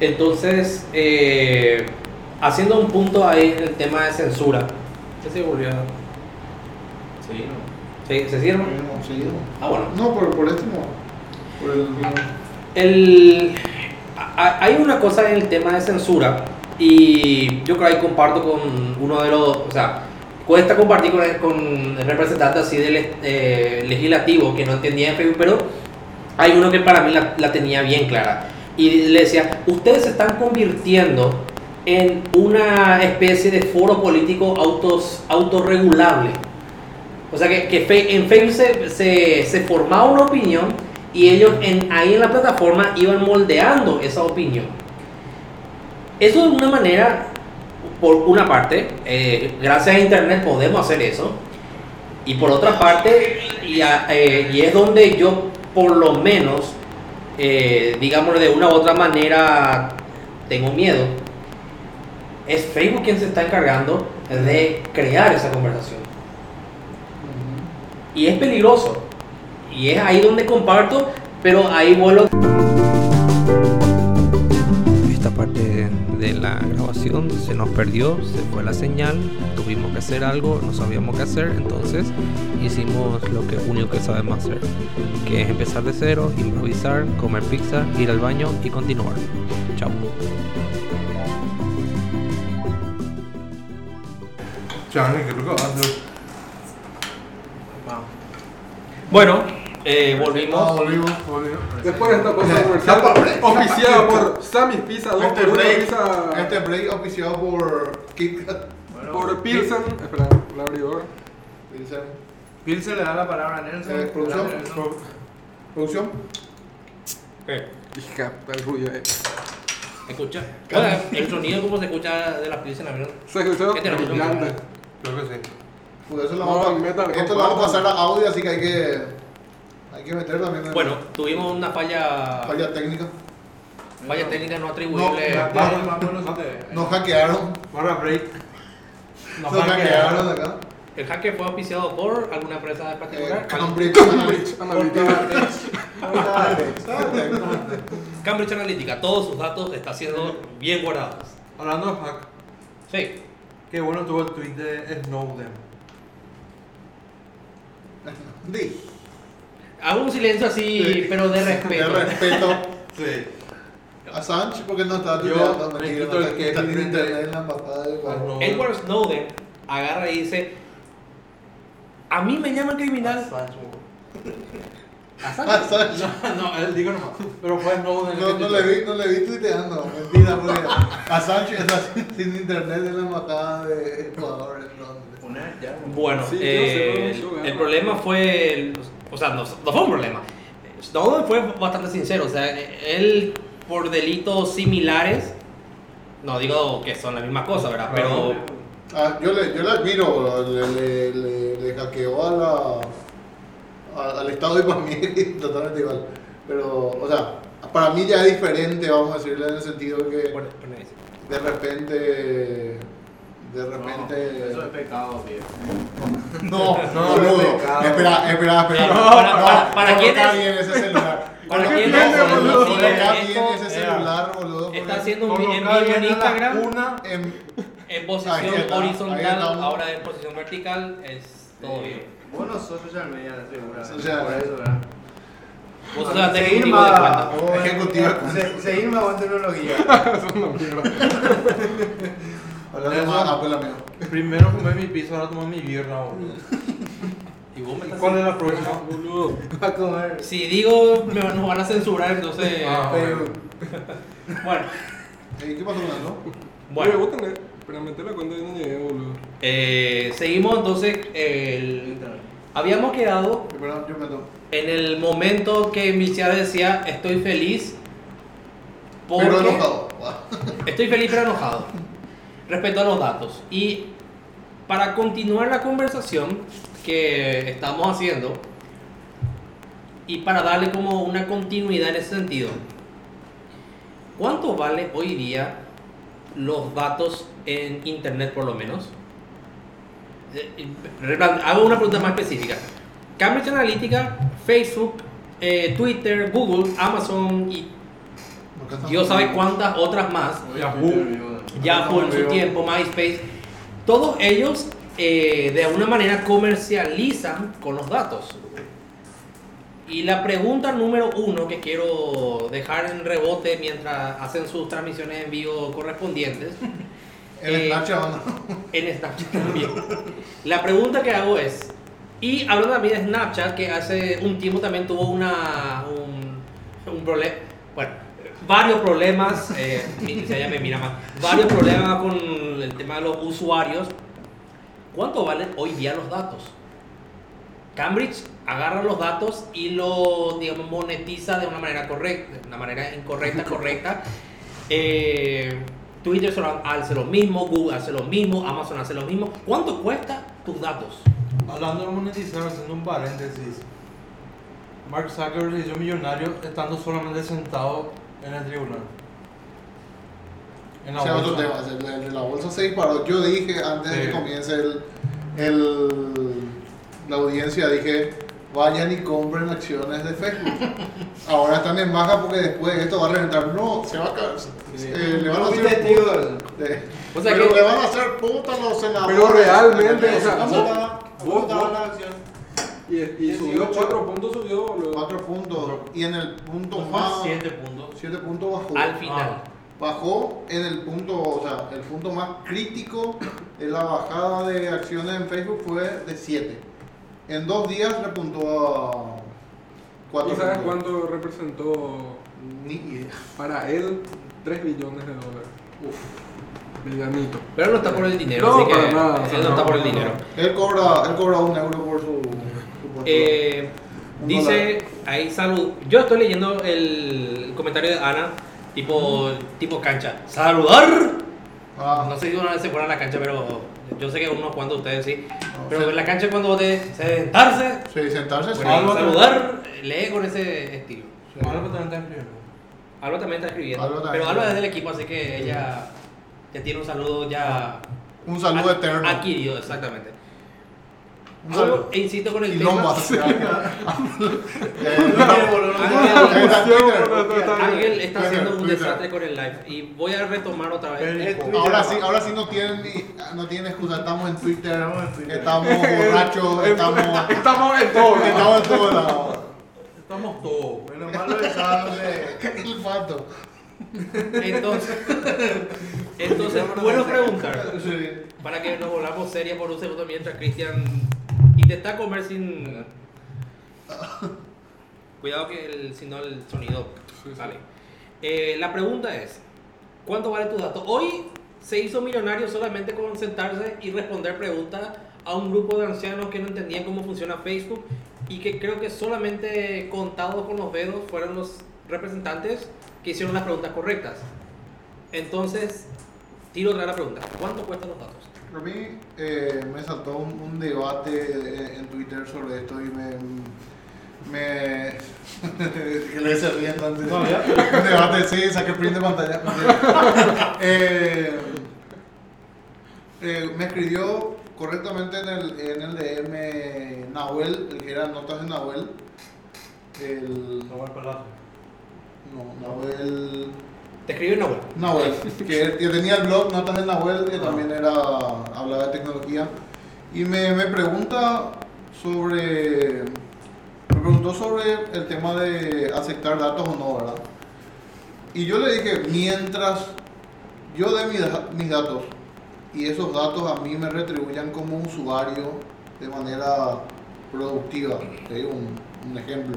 Entonces, eh, haciendo un punto ahí en el tema de censura. ¿Qué seguridad? Sí, no. ¿Se, se cierra? Seguimos, seguimos. Ah, bueno. No, por, por este no. Por el, El, a- hay una cosa en el tema de censura y yo creo que ahí comparto con uno de los, o sea, cuesta compartir con el, con el representante así del eh, legislativo que no entendía en Facebook, pero hay uno que para mí la, la tenía bien clara y le decía, ustedes se están convirtiendo en una especie de foro político autos, autorregulable. O sea que, que en Facebook se, se, formaba una opinión y ellos en, ahí en la plataforma iban moldeando esa opinión. Eso de una manera, por una parte, eh, gracias a Internet podemos hacer eso. Y por otra parte, y, eh, y es donde yo por lo menos, eh, digamos de una u otra manera, tengo miedo, es Facebook quien se está encargando de crear esa conversación. Y es peligroso. Y es ahí donde comparto, pero ahí vuelvo. Esta parte de la grabación se nos perdió, se fue la señal, tuvimos que hacer algo, no sabíamos qué hacer, entonces hicimos lo que único que sabemos hacer, que es empezar de cero, improvisar, comer pizza, ir al baño y continuar. Chao. Bueno, eh, Ah, volvimos. volvimos, volvimos. Después de esta Ya, comercial, oficiada por Sammy's Pizza, Este por break, pizza este break oficiado por KitKat. por Pilsen. Espera, el abridor. Pilsen. Pilsen le da la palabra a Nelson. Eh, producción. Nelson. Producción. Eh, Hija, el ruido. eh. Escucha. Hola, el sonido como se escucha de las piezas en la Se escuchó. Creo que sí. Pues eso lo No, vamos a, metal, esto lo vamos a pasar a audio, así que hay que, hay que meter también en Bueno, tuvimos una falla, falla técnica. falla técnica no No, atribuible. ya, Vamos, vámonos de- Nos hackearon. Barra break. Nos hackearon acá. El hacker fue auspiciado por alguna empresa Eh, particular. Cambridge. Cambridge Analytica. Cambridge Analytica, todos sus datos están siendo bien guardados. Hablando de hack, Sí. qué bueno tuvo el tweet de Snowden. Di. Hago un silencio así, Sí. pero de De respeto. respeto. Sí. Assange porque no estaba Yo tuiteando, me quito el no está- que está en internet en la embajada de Ecuador. No. Edward Snowden agarra y dice: A mí me llaman criminal. Assange. No, él digo nomás. Pero fue Snowden. No, no le vi, no le vi tuiteando, mentira, porque Assange está sin, sin internet en la embajada de Ecuador en Londres. Ya. Bueno, Sí, yo eh, sé, el, yo sé, el ¿no? problema fue. el- o sea, no, no fue un problema. Snowden fue bastante sincero. O sea, él, por delitos similares, no digo que son la misma cosa, ¿verdad? Pero. Ah, yo, le, yo le admiro, le, le, le, le hackeó a la, a- al Estado y para mí es totalmente igual. Pero, o sea, para mí ya es diferente, vamos a decirle, en el sentido que de repente. De repente. Eso es pecado, viejo. No, No, no. Espera, espera, espera. No, No, para- para- para quién coloca es- bien ese celular. para quién es, boludo. sí, bien ese era- celular, boludo. Está haciendo un en la Instagram cuna. en- posición está, horizontal, ahora en posición vertical, es todo bien. Vos no sos social media, segura. Social Por eso, ¿verdad? Vos sos Seguir ejecutivo de cuenta. más. Ejecutivo de cuenta. Se- Seguir más con tecnología. Eso una Primero comí mi pizza, ahora tomo mi birra, boludo. Y vos me estás- ¿Cuál es la próxima? Boludo. Va a comer. Si digo, me, nos van a censurar, entonces. Ah, Facebook. Bueno, Eh, ¿Qué pasó con eso? Oye, bueno. vos tenés. Pero metí la cuenta y no llegué, boludo. Eh, seguimos entonces. el- habíamos quedado Perdón, yo me tomo. en el momento que Viciada decía: Estoy feliz. Porque Pero enojado. Estoy feliz pero enojado. Respecto a los datos. Y para continuar la conversación que estamos haciendo y para darle como una continuidad en ese sentido, ¿cuánto vale hoy día los datos en Internet por lo menos? Eh, eh, Hago una pregunta más específica. Cambridge Analytica, Facebook, eh, Twitter, Google, Amazon y Dios sabe cuántas otras más Yahoo en su tiempo, MySpace, todos ellos eh, de alguna manera comercializan con los datos. Y la pregunta número uno que quiero dejar en rebote mientras hacen sus transmisiones en vivo correspondientes, ¿El Eh, Snapchat o no? en Snapchat también. La pregunta que hago es, y hablando también de Snapchat, que hace un tiempo también tuvo una, un, un problema, bueno, varios problemas, eh, me mira más, varios problemas con el tema de los usuarios. ¿Cuánto valen hoy día los datos? Cambridge agarra los datos y lo, digamos, monetiza de una manera correcta, de una manera incorrecta, correcta. Eh, Twitter solo hace lo mismo, Google hace lo mismo, Amazon hace lo mismo. ¿Cuánto cuesta tus datos? Hablando de monetizar, haciendo un paréntesis. Mark Zuckerberg se hizo millonario estando solamente sentado en el tribunal. En la es otro bolsa. tema, el, la bolsa se disparó. Yo dije antes de que comience el, el- la audiencia, dije, vayan y compren acciones de Facebook. Ahora están en baja porque después esto va a reventar. No, se va a caer. eh, le van a hacer de- O sea pero que- le van a hacer puta los senadores. Pero realmente, o sea, ¿Cómo vos- está? ¿Cómo vos- está vos- la acción? Y, y subió 4 puntos, subió, boludo. Cuatro puntos. Y en el punto Fue más. 7 puntos. Siete puntos bajó. Al final. bajó en el punto, o sea, el punto más crítico de la bajada de acciones en Facebook fue de 7. En dos días repuntó a 4 ¿Y sabes cuánto representó Ni idea. para él 3 billones de dólares? Uf. Villanito. Pero no está por el dinero, No, así que para nada, él no está no, por el dinero. Él cobra, él cobra un euro por su. Eh, dice ahí salud. Yo estoy leyendo el comentario de Ana, tipo, tipo cancha. ¡Saludar! Ah, No sé si una vez se fueron a la cancha, pero yo sé que unos cuantos de ustedes sí. No, Pero sí. en la cancha cuando de sentarse, sí, sentarse, sí. bueno, Algo- saludar, lee con ese estilo. Sí. Algo también está escribiendo. Alba también está escribiendo. Alba también. pero Alba es del equipo, así que ella ya tiene un saludo ya Un saludo eterno. adquirido, exactamente. E insisto con el Y tema. no más. Eh, Ángel, está haciendo un desastre con el live y voy a retomar otra vez. Ahora sí, ahora sí no tienen, ni- no tienen excusa, estamos en Twitter, estamos borrachos, estamos, Estamos en todo. estamos en todo lado. Estamos todos. Menos mal lo de de el fato. Entonces, entonces puedo preguntar para que nos volvamos serios por un segundo mientras Cristian intenta comer sin. Cuidado que el, si no el sonido sale. Eh, la pregunta es: ¿cuánto vale tu dato? Hoy se hizo millonario solamente con sentarse y responder preguntas a un grupo de ancianos que no entendían cómo funciona Facebook y que creo que solamente contados con los dedos fueron los representantes que hicieron las preguntas correctas. Entonces, tiro otra la pregunta: ¿cuánto cuestan los datos? A mí eh, me saltó un, un debate de- en Twitter sobre esto y me. me que le se ríen antes. No, ya. Un debate, sí, saqué print de pantalla. Eh, eh, me escribió correctamente en el, en el DM Nahuel, el que era notas de Nahuel. El. Al palacio. No, Nahuel. Te escribe una web. Nahuel, que, tenía el blog Notas de Nahuel, que también era, hablaba de tecnología, y me, me pregunta sobre, me preguntó sobre el tema de aceptar datos o no, ¿verdad? Y yo le dije, mientras yo dé mis, mis datos y esos datos a mí me retribuyan como usuario de manera productiva, te digo un, un ejemplo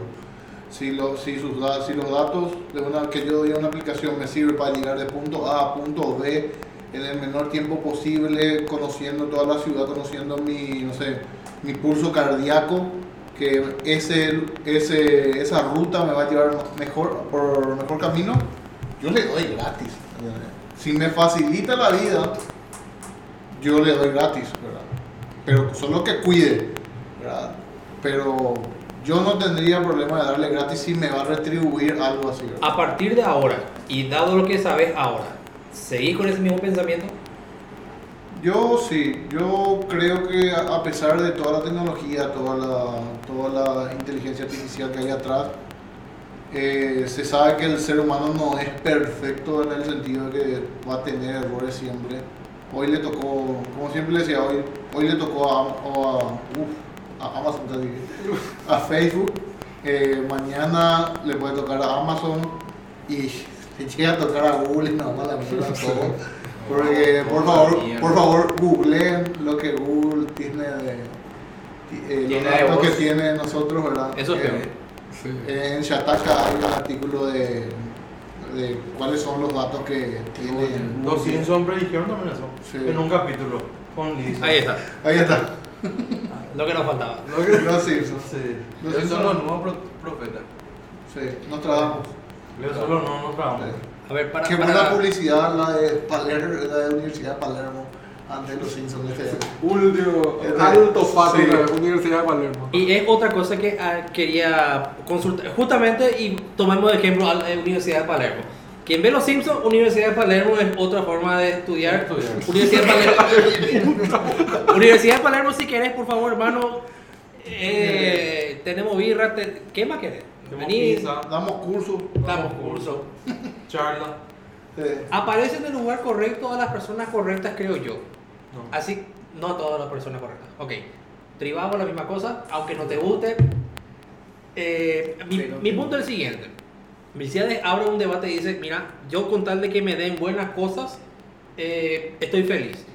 si, si, sus, si los datos de una, que yo doy a una aplicación me sirve para llegar de punto A a punto B en el menor tiempo posible, conociendo toda la ciudad, conociendo mi, no sé, mi pulso cardíaco, que ese, ese, esa ruta me va a llevar mejor, por mejor camino, yo le doy gratis. Si me facilita la vida, yo le doy gratis, ¿verdad? Pero solo que cuide. Pero yo no tendría problema de darle gratis si me va a retribuir algo así, ¿verdad? A partir de ahora, y dado lo que sabes ahora, ¿seguís con ese mismo pensamiento? Yo sí, yo creo que a pesar de toda la tecnología, toda la, toda la inteligencia artificial que hay atrás, eh, se sabe que el ser humano no es perfecto en el sentido de que va a tener errores siempre. Hoy le tocó, como siempre le decía, hoy, hoy le tocó a, o a, uf, a Amazon, te dije, a Facebook, eh, mañana le puede tocar a Amazon y si llega a tocar a Google va a la mierda todo. Porque, por favor, por favor, googleen lo que Google tiene de, eh, Tiene datos que tiene nosotros, ¿verdad? Eso es Eh. Sí. en Shataka hay un artículo de, de cuáles son los datos que tiene Los Google. Simpsons predijeron también eso. Sí. En un capítulo. Con Lisa. Ahí está, Ahí está. lo que nos faltaba. Los Simpsons. Sí. Los Esos son Simpsons. los nuevos pro- profetas. Sí, nos trabajamos. Leo solo no nos trabamos. A ver, para, Qué para- buena publicidad la de Palermo, la de Universidad de Palermo. antes de los Simpsons. Este, Último, alto fato sí. de la Universidad de Palermo. Y es otra cosa que ah, quería consultar, justamente, y tomemos de ejemplo a la Universidad de Palermo. Quien ve los Simpsons, Universidad de Palermo es otra forma de estudiar. Estudiar. Universidad de Palermo. Universidad de Palermo, si querés, por favor, hermano. eh, tenemos birra. te- ¿Qué más querés? Tenemos Vení, pizza, Damos cursos. damos curso. charla. Aparece en el lugar correcto a las personas correctas, creo yo. No. Así, no a todas las personas correctas. Ok, tribamos la misma cosa, aunque no te guste. Eh, mi, Pero- mi punto es el siguiente. Milciades abre un debate y dice, mira, yo con tal de que me den buenas cosas, eh, estoy feliz.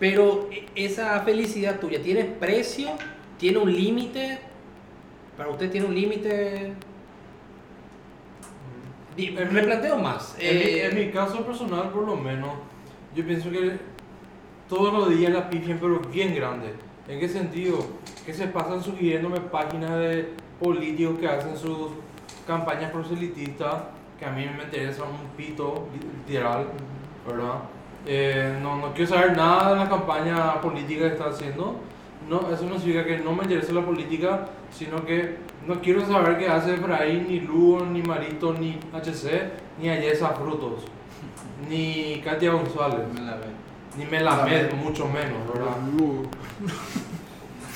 Pero e- esa felicidad tuya, ¿tiene precio? ¿Tiene un límite? ¿Para usted tiene un límite? Me planteo más. En, mi, eh, en mi caso personal, por lo menos, yo pienso que todos los días la pifian, pero bien grande. ¿En qué sentido? Que se pasan sugiriéndome páginas de políticos que hacen sus campañas proselitistas, que a mí me interesan un pito, literal, ¿verdad? Eh, no, no quiero saber nada de la campaña política que está haciendo. No, eso no significa que no me interese la política, sino que no quiero saber qué hace Efraín, ni Lugo, ni Marito, ni HC, ni Ayesa Frutos, ni Katia González, Me la ve. ni Melamed. mucho menos, ¿verdad?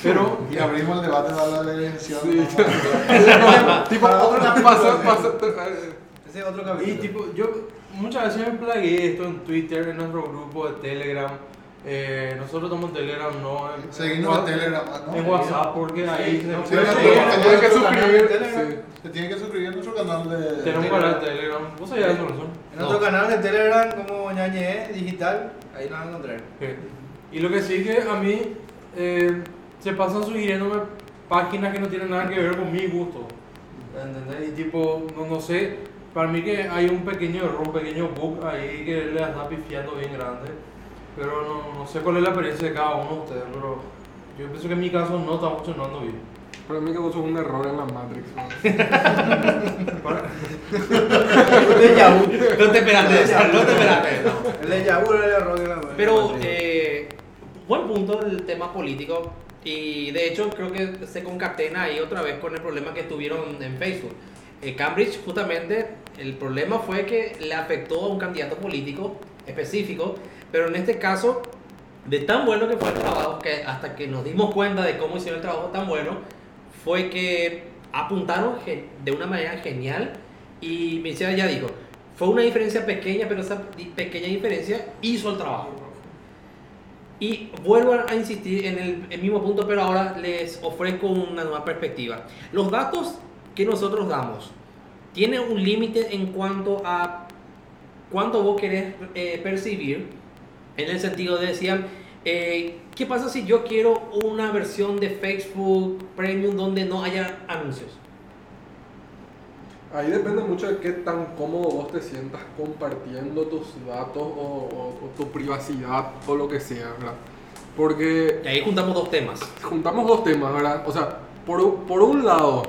Pero, y abrimos el debate de la elección. Sí. Tipo, otro capítulo, pasa, sí. pasa, Ese es otro y capítulo. tipo, yo muchas veces me plagué esto en Twitter, en nuestro grupo de Telegram. Eh, nosotros estamos en Telegram, no en, Seguimos en Telegram, ¿no? en WhatsApp, porque ahí Sí, se- no, Sí, que suscribir. Telegram. Se tiene que suscribir a nuestro canal de. tenemos un Telegram. canal de Telegram. ¿Vos sabías eso, Nelson? En nuestro canal de Telegram, como ñañe digital, ahí nos van a encontrar. Sí. Y lo que sí que a mí eh, se pasan sugiriéndome páginas que no tienen nada que ver con mi gusto. ¿Entendés? Y tipo, no, no sé, para mí que hay un pequeño error, un pequeño bug ahí que le está pifiando bien grande. Pero no, no sé cuál es la experiencia de cada uno de ustedes, pero yo pienso que en mi caso no está funcionando bien. Para mí que vos sos un error en la Matrix. ¿no? Para- No te esperaste eso, no te esperaste eso. El de Yahoo era el error que la Pero, eh, buen punto el tema político. Y de hecho, creo que se concatena ahí otra vez con el problema que tuvieron en Facebook. Eh, Cambridge, justamente, el problema fue que le afectó a un candidato político específico, pero en este caso, de tan bueno que fue el trabajo, que hasta que nos dimos cuenta de cómo hicieron el trabajo tan bueno, fue que apuntaron de una manera genial y Michelle ya dijo, fue una diferencia pequeña, pero esa pequeña diferencia hizo el trabajo. Y vuelvo a insistir en el, mismo punto, pero ahora les ofrezco una nueva perspectiva. Los datos que nosotros damos tienen un límite en cuanto a cuánto vos querés eh, percibir, en el sentido de decían, eh, ¿qué pasa si yo quiero una versión de Facebook Premium donde no haya anuncios? Ahí depende mucho de qué tan cómodo vos te sientas compartiendo tus datos o, o- o tu privacidad o lo que sea, ¿verdad? Porque Y ahí juntamos dos temas. juntamos dos temas, ¿verdad? O sea, por, por un lado,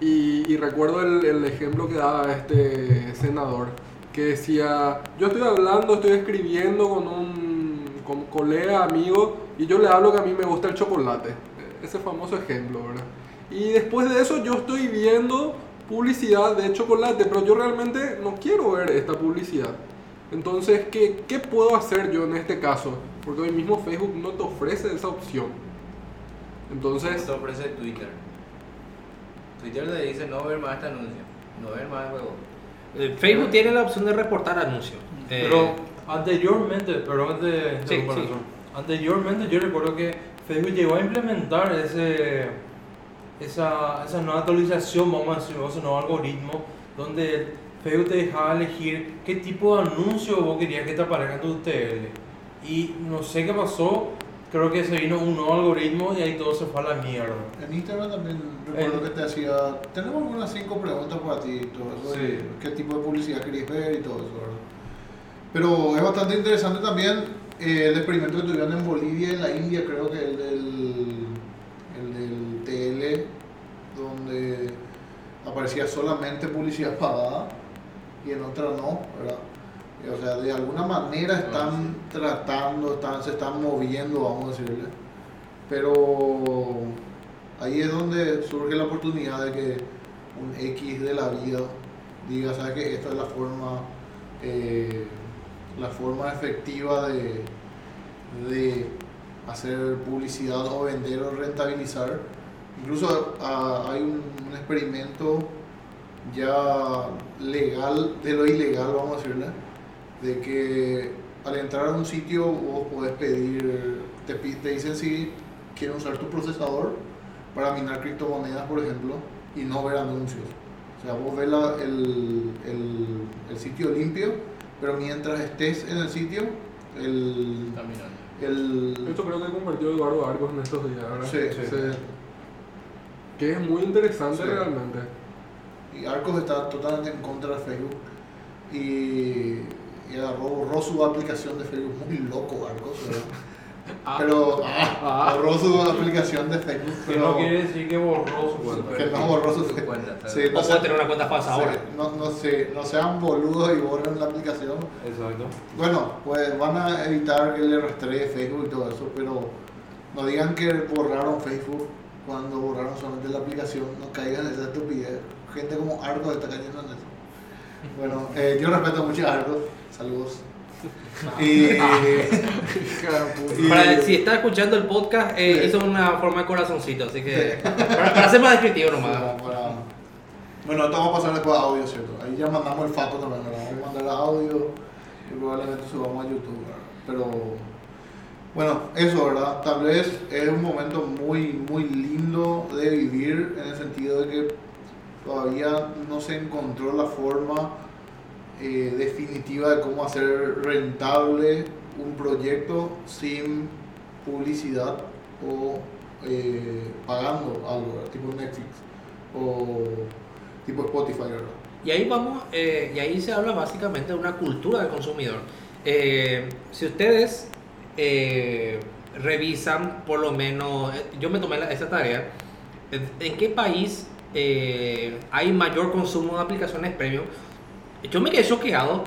y, y recuerdo el, el ejemplo que daba este senador, que decía, yo estoy hablando, estoy escribiendo con un con colega, amigo, y yo le hablo que a mí me gusta el chocolate. Ese famoso ejemplo, ¿verdad? Y después de eso yo estoy viendo publicidad de chocolate, pero yo realmente no quiero ver esta publicidad. Entonces, ¿qué, qué puedo hacer yo en este caso? Porque hoy mismo Facebook no te ofrece esa opción. Entonces, Esto ofrece Twitter. Twitter le dice no ver más este anuncio, no ver más juego. Eh, Facebook tiene la opción de reportar anuncios. Eh, Pero anteriormente, perdón que te Sí, anteriormente yo recuerdo que Facebook llegó a implementar ese, esa, esa nueva actualización, vamos a decir, ese nuevo algoritmo, donde Facebook te dejaba elegir qué tipo de anuncio vos querías que te aparezca en tu TL. Y no sé qué pasó, creo que se vino un nuevo algoritmo y ahí todo se fue a la mierda. En Instagram también recuerdo En- que te hacía. Tenemos algunas cinco preguntas para ti, todo eso, Sí. qué tipo de publicidad querías ver y todo eso, ¿verdad? Pero es bastante interesante también eh, el experimento que tuvieron en Bolivia y en la India, creo que el del, el donde aparecía solamente publicidad pagada y en otra no, ¿verdad? O sea, de alguna manera están tratando, están, se están moviendo, vamos a decirle. Pero ahí es donde surge la oportunidad de que un X de la vida diga, ¿sabes que Esta es la forma, eh, la forma efectiva de, de hacer publicidad o vender o rentabilizar. Incluso hay un, un experimento ya legal, de lo ilegal, vamos a decirle, de que al entrar a un sitio vos podés pedir, te, te dicen si quieren usar tu procesador para minar criptomonedas, por ejemplo, y no ver anuncios. O sea, vos ves la- el, el, el sitio limpio, pero mientras estés en el sitio, el, el, Esto creo que compartió Eduardo Arcos en estos días, ¿verdad? Sí, sí. Que es muy interesante Sí. realmente. Y Arcos está totalmente en contra de Facebook y, y agarró, borró su aplicación de Facebook. Muy loco Arcos, ¿verdad? Ah. Pero ah, borró su aplicación de Facebook. Que Pero no quiere decir que borró su cuenta. que no borró su, Su cuenta, Sí, no O se- puede tener una cuenta falsa sí, ahora. no, no, sé, no sean boludos y borren la aplicación. Exacto. Bueno, pues van a evitar que le rastree Facebook y todo eso, pero no digan que borraron Facebook cuando borraron solamente la aplicación, no caigan en esa estupidez. Gente como Arcos está cayendo en eso. Bueno, eh, yo respeto mucho a Arcos, saludos. Y, puta. y- Para, si está escuchando el podcast, eh, Sí. hizo una forma de corazoncito, así que. Para, para ser más descriptivo nomás. para- bueno, esto vamos a pasar después a audio, ¿cierto? Ahí ya mandamos el fato también, ¿verdad? Vamos a mandar el audio y probablemente subamos a YouTube, ¿verdad? Pero bueno, eso, ¿verdad? Tal vez es un momento muy, muy lindo de vivir en el sentido de que todavía no se encontró la forma eh, definitiva de cómo hacer rentable un proyecto sin publicidad o eh, pagando algo, ¿verdad? tipo Netflix o tipo Spotify, ¿verdad? Y ahí vamos, eh, y ahí se habla básicamente de una cultura del consumidor. Eh, si ustedes eh, revisan, por lo menos, eh, yo me tomé la- esa tarea, ¿en- ¿en qué país eh, hay mayor consumo de aplicaciones premium? Yo me quedé choqueado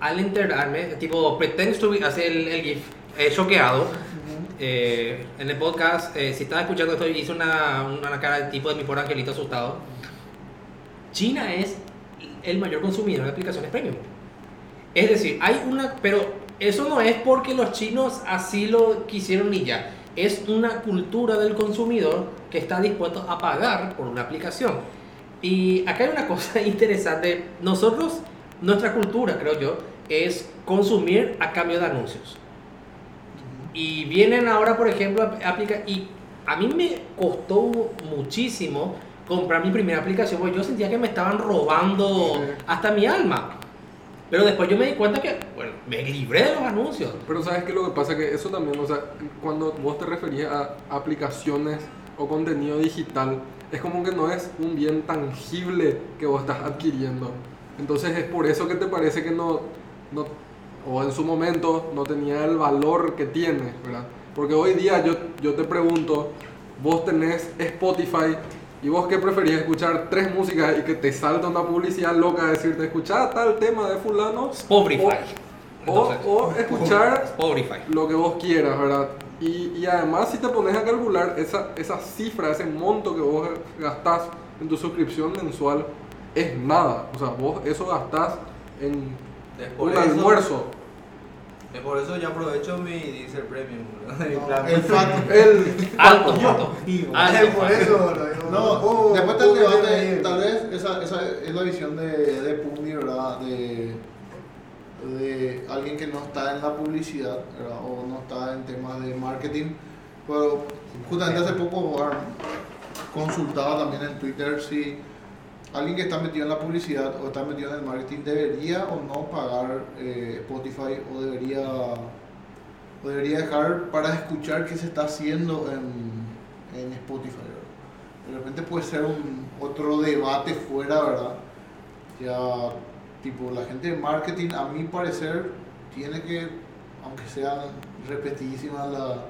al enterarme, tipo, pretends to be, hace el, el GIF, eh, choqueado. Eh, en el podcast, eh, si estaba escuchando esto, hice una, una cara de tipo de mi pobre angelito asustado. China es el mayor consumidor de aplicaciones premium. Es decir, hay una, pero eso no es porque los chinos así lo quisieron ni ya. Es una cultura del consumidor que está dispuesto a pagar por una aplicación. Y acá hay una cosa interesante. Nosotros, nuestra cultura, creo yo, es consumir a cambio de anuncios. Y vienen ahora, por ejemplo, a aplicar. Y a mí me costó muchísimo comprar mi primera aplicación porque yo sentía que me estaban robando hasta mi alma. Pero después yo me di cuenta que, bueno, me libré de los anuncios. Pero sabes que lo que pasa que eso también, o sea, cuando vos te referías a aplicaciones o contenido digital, es como que no es un bien tangible que vos estás adquiriendo. Entonces es por eso que te parece que no, no o en su momento no tenía el valor que tiene, ¿verdad? Porque hoy día yo, yo te pregunto, vos tenés Spotify y vos qué preferís escuchar tres músicas y que te salta una publicidad loca a decirte escuchar tal tema de fulano Spotify. o, o, escuchar Spotify. lo que vos quieras, ¿verdad? Y, y además si te pones a calcular esa, esa cifra, ese monto que vos gastás en tu suscripción mensual, es nada. O sea, vos eso gastás en un eso- almuerzo. Es por eso yo aprovecho mi Diesel Premium. No, el fato. El, Alto, alto. Es Alto. por eso, lo digo, No, puedo- después puedo del debate, meterme ahí. tal vez esa, esa es la visión de, de Pugni, ¿verdad? De, de alguien que no está en la publicidad, ¿verdad? O no está en temas de marketing. Pero justamente hace poco consultaba también en Twitter si alguien que está metido en la publicidad o está metido en el marketing debería o no pagar eh, Spotify o debería, o debería dejar para escuchar qué se está haciendo en, en Spotify. De repente puede ser un otro debate fuera, ¿verdad? Ya, tipo, la gente de marketing, a mi parecer, tiene que, aunque sean repetidísimas la-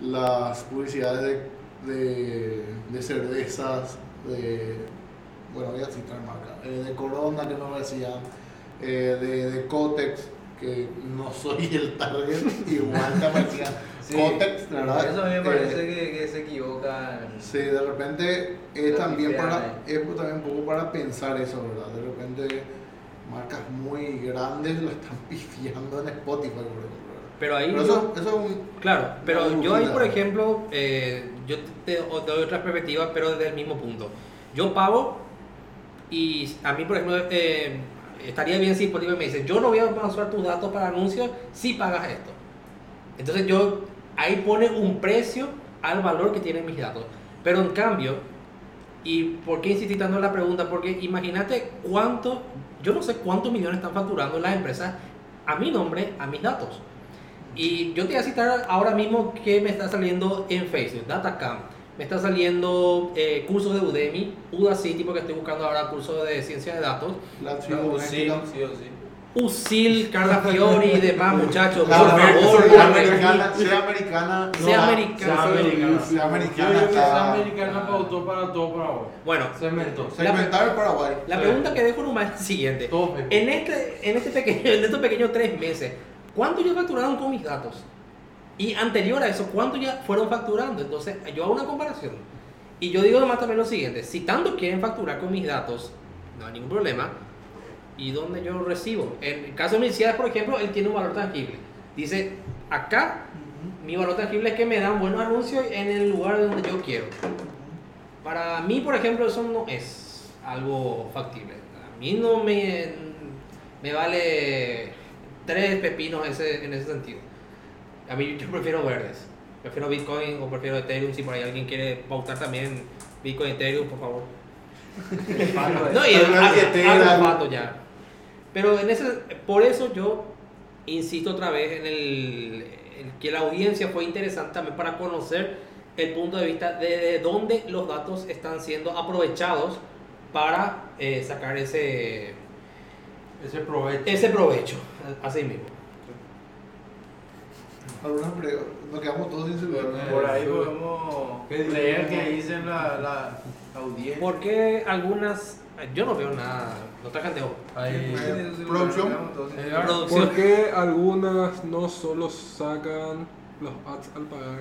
las publicidades de, de, de cervezas, de, bueno, voy a citar marca, eh, de Corona que nos decían, eh, de, de Cotex, que no soy el target, igual te aparecía Sí, Cotex, ¿verdad? Eso a mí me Eh, parece que, que se equivocan. Sí, de repente es Lo también para ahí. es también un poco para pensar eso, ¿verdad? De repente marcas muy grandes lo están pifiando en Spotify, por ejemplo. Pero ahí Pero eso, eso es un Claro, pero yo ahí, por ejemplo, eh, yo te o- doy otra perspectiva, pero desde el mismo punto. Yo pago y a mí, por ejemplo, eh, estaría bien si Spotify me dice, yo no voy a usar tus datos para anuncios si pagas esto. Entonces yo, ahí pone un precio al valor que tienen mis datos. Pero en cambio, ¿y por qué insistí tanto en la pregunta? Porque imagínate cuánto, yo no sé cuántos millones están facturando las empresas a mi nombre, a mis datos. Y yo te voy a citar ahora mismo que me está saliendo en Facebook, Datacam. Me está saliendo eh, cursos de Udemy, Udacity, porque estoy buscando ahora cursos de ciencia de datos. sí, o sí. USIL, Carla Fiori y demás muchachos. Por favor, sea americana, sea americana, no Sea americana. Sea americana. sea Yo americana, pautó para todo Paraguay. Bueno, Cemento. segmentar el Paraguay. la pregunta que dejo nomás es la siguiente. En, este, en, este pequeño, en estos pequeños tres meses, ¿cuánto ya facturaron con mis datos? Y anterior a eso, ¿cuánto ya fueron facturando? Entonces, yo hago una comparación. Y yo digo además también lo siguiente, si tanto quieren facturar con mis datos, no hay ningún problema. ¿Y dónde yo recibo? En el caso de Miliciades, por ejemplo, él tiene un valor tangible. Dice, acá mi valor tangible es que me dan buenos anuncios en el lugar donde yo quiero. Para mí, por ejemplo, eso no es algo factible. A mí no me, me vale tres pepinos ese, en ese sentido. A mí yo prefiero verdes. Prefiero Bitcoin o prefiero Ethereum. Si por ahí alguien quiere pautar también Bitcoin, Ethereum, por favor. No, y haz un pato ya. Pero en ese, por eso yo insisto otra vez en el, que la audiencia fue interesante también para conocer el punto de vista de, de dónde los datos están siendo aprovechados para eh, sacar ese, Ese provecho. ese provecho, así mismo. Algunas nos quedamos todos sin celular. Por ahí podemos ¿Qué leer que dicen la, la audiencia. Porque algunas, yo no veo nada, no ojo. Ahí. Eh, producción. ¿Por qué algunas no solo sacan los ads al pagar?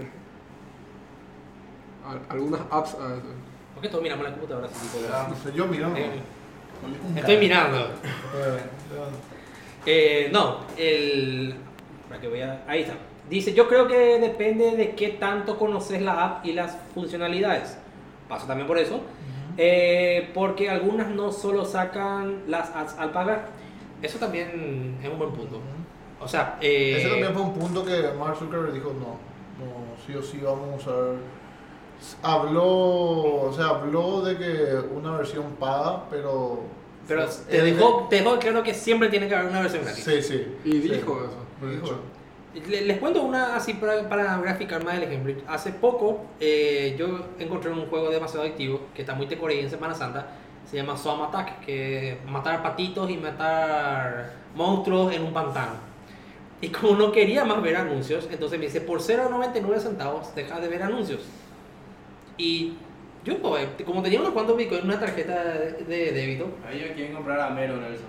Al- algunas apps a eso. ¿Por qué todos miramos la computadora así tipo Ah, No sé, Yo. Eh, Un Estoy mirando. Eh, no, el. Para que vea. Ahí está. Dice: Yo creo que depende de qué tanto conoces la app y las funcionalidades. Paso también por eso. Eh, porque algunas no solo sacan las ads al pagar. Eso también es un buen punto. O sea, eh, Ese también fue un punto que Mark Zuckerberg dijo, no, no, sí o sí vamos a usar... Habló, o sea, habló de que una versión paga, pero... pero te dejó, te dejó claro que siempre tiene que haber una versión gratis. Sí, sí. Y Sí. dijo eso. de Dijo. Les cuento una así para, graficar más el ejemplo. Hace poco eh, yo encontré un juego demasiado adictivo que está muy decorado en Semana Santa. Se llama Swam Attack, que es matar patitos y matar monstruos en un pantano. Y como no quería más ver anuncios, entonces me dice, por 0,99 centavos deja de ver anuncios. Y yo, pues, como tenía unos cuantos bitcoins en una tarjeta de, débito, Ahí ellos quieren comprar a Mero, Nelson.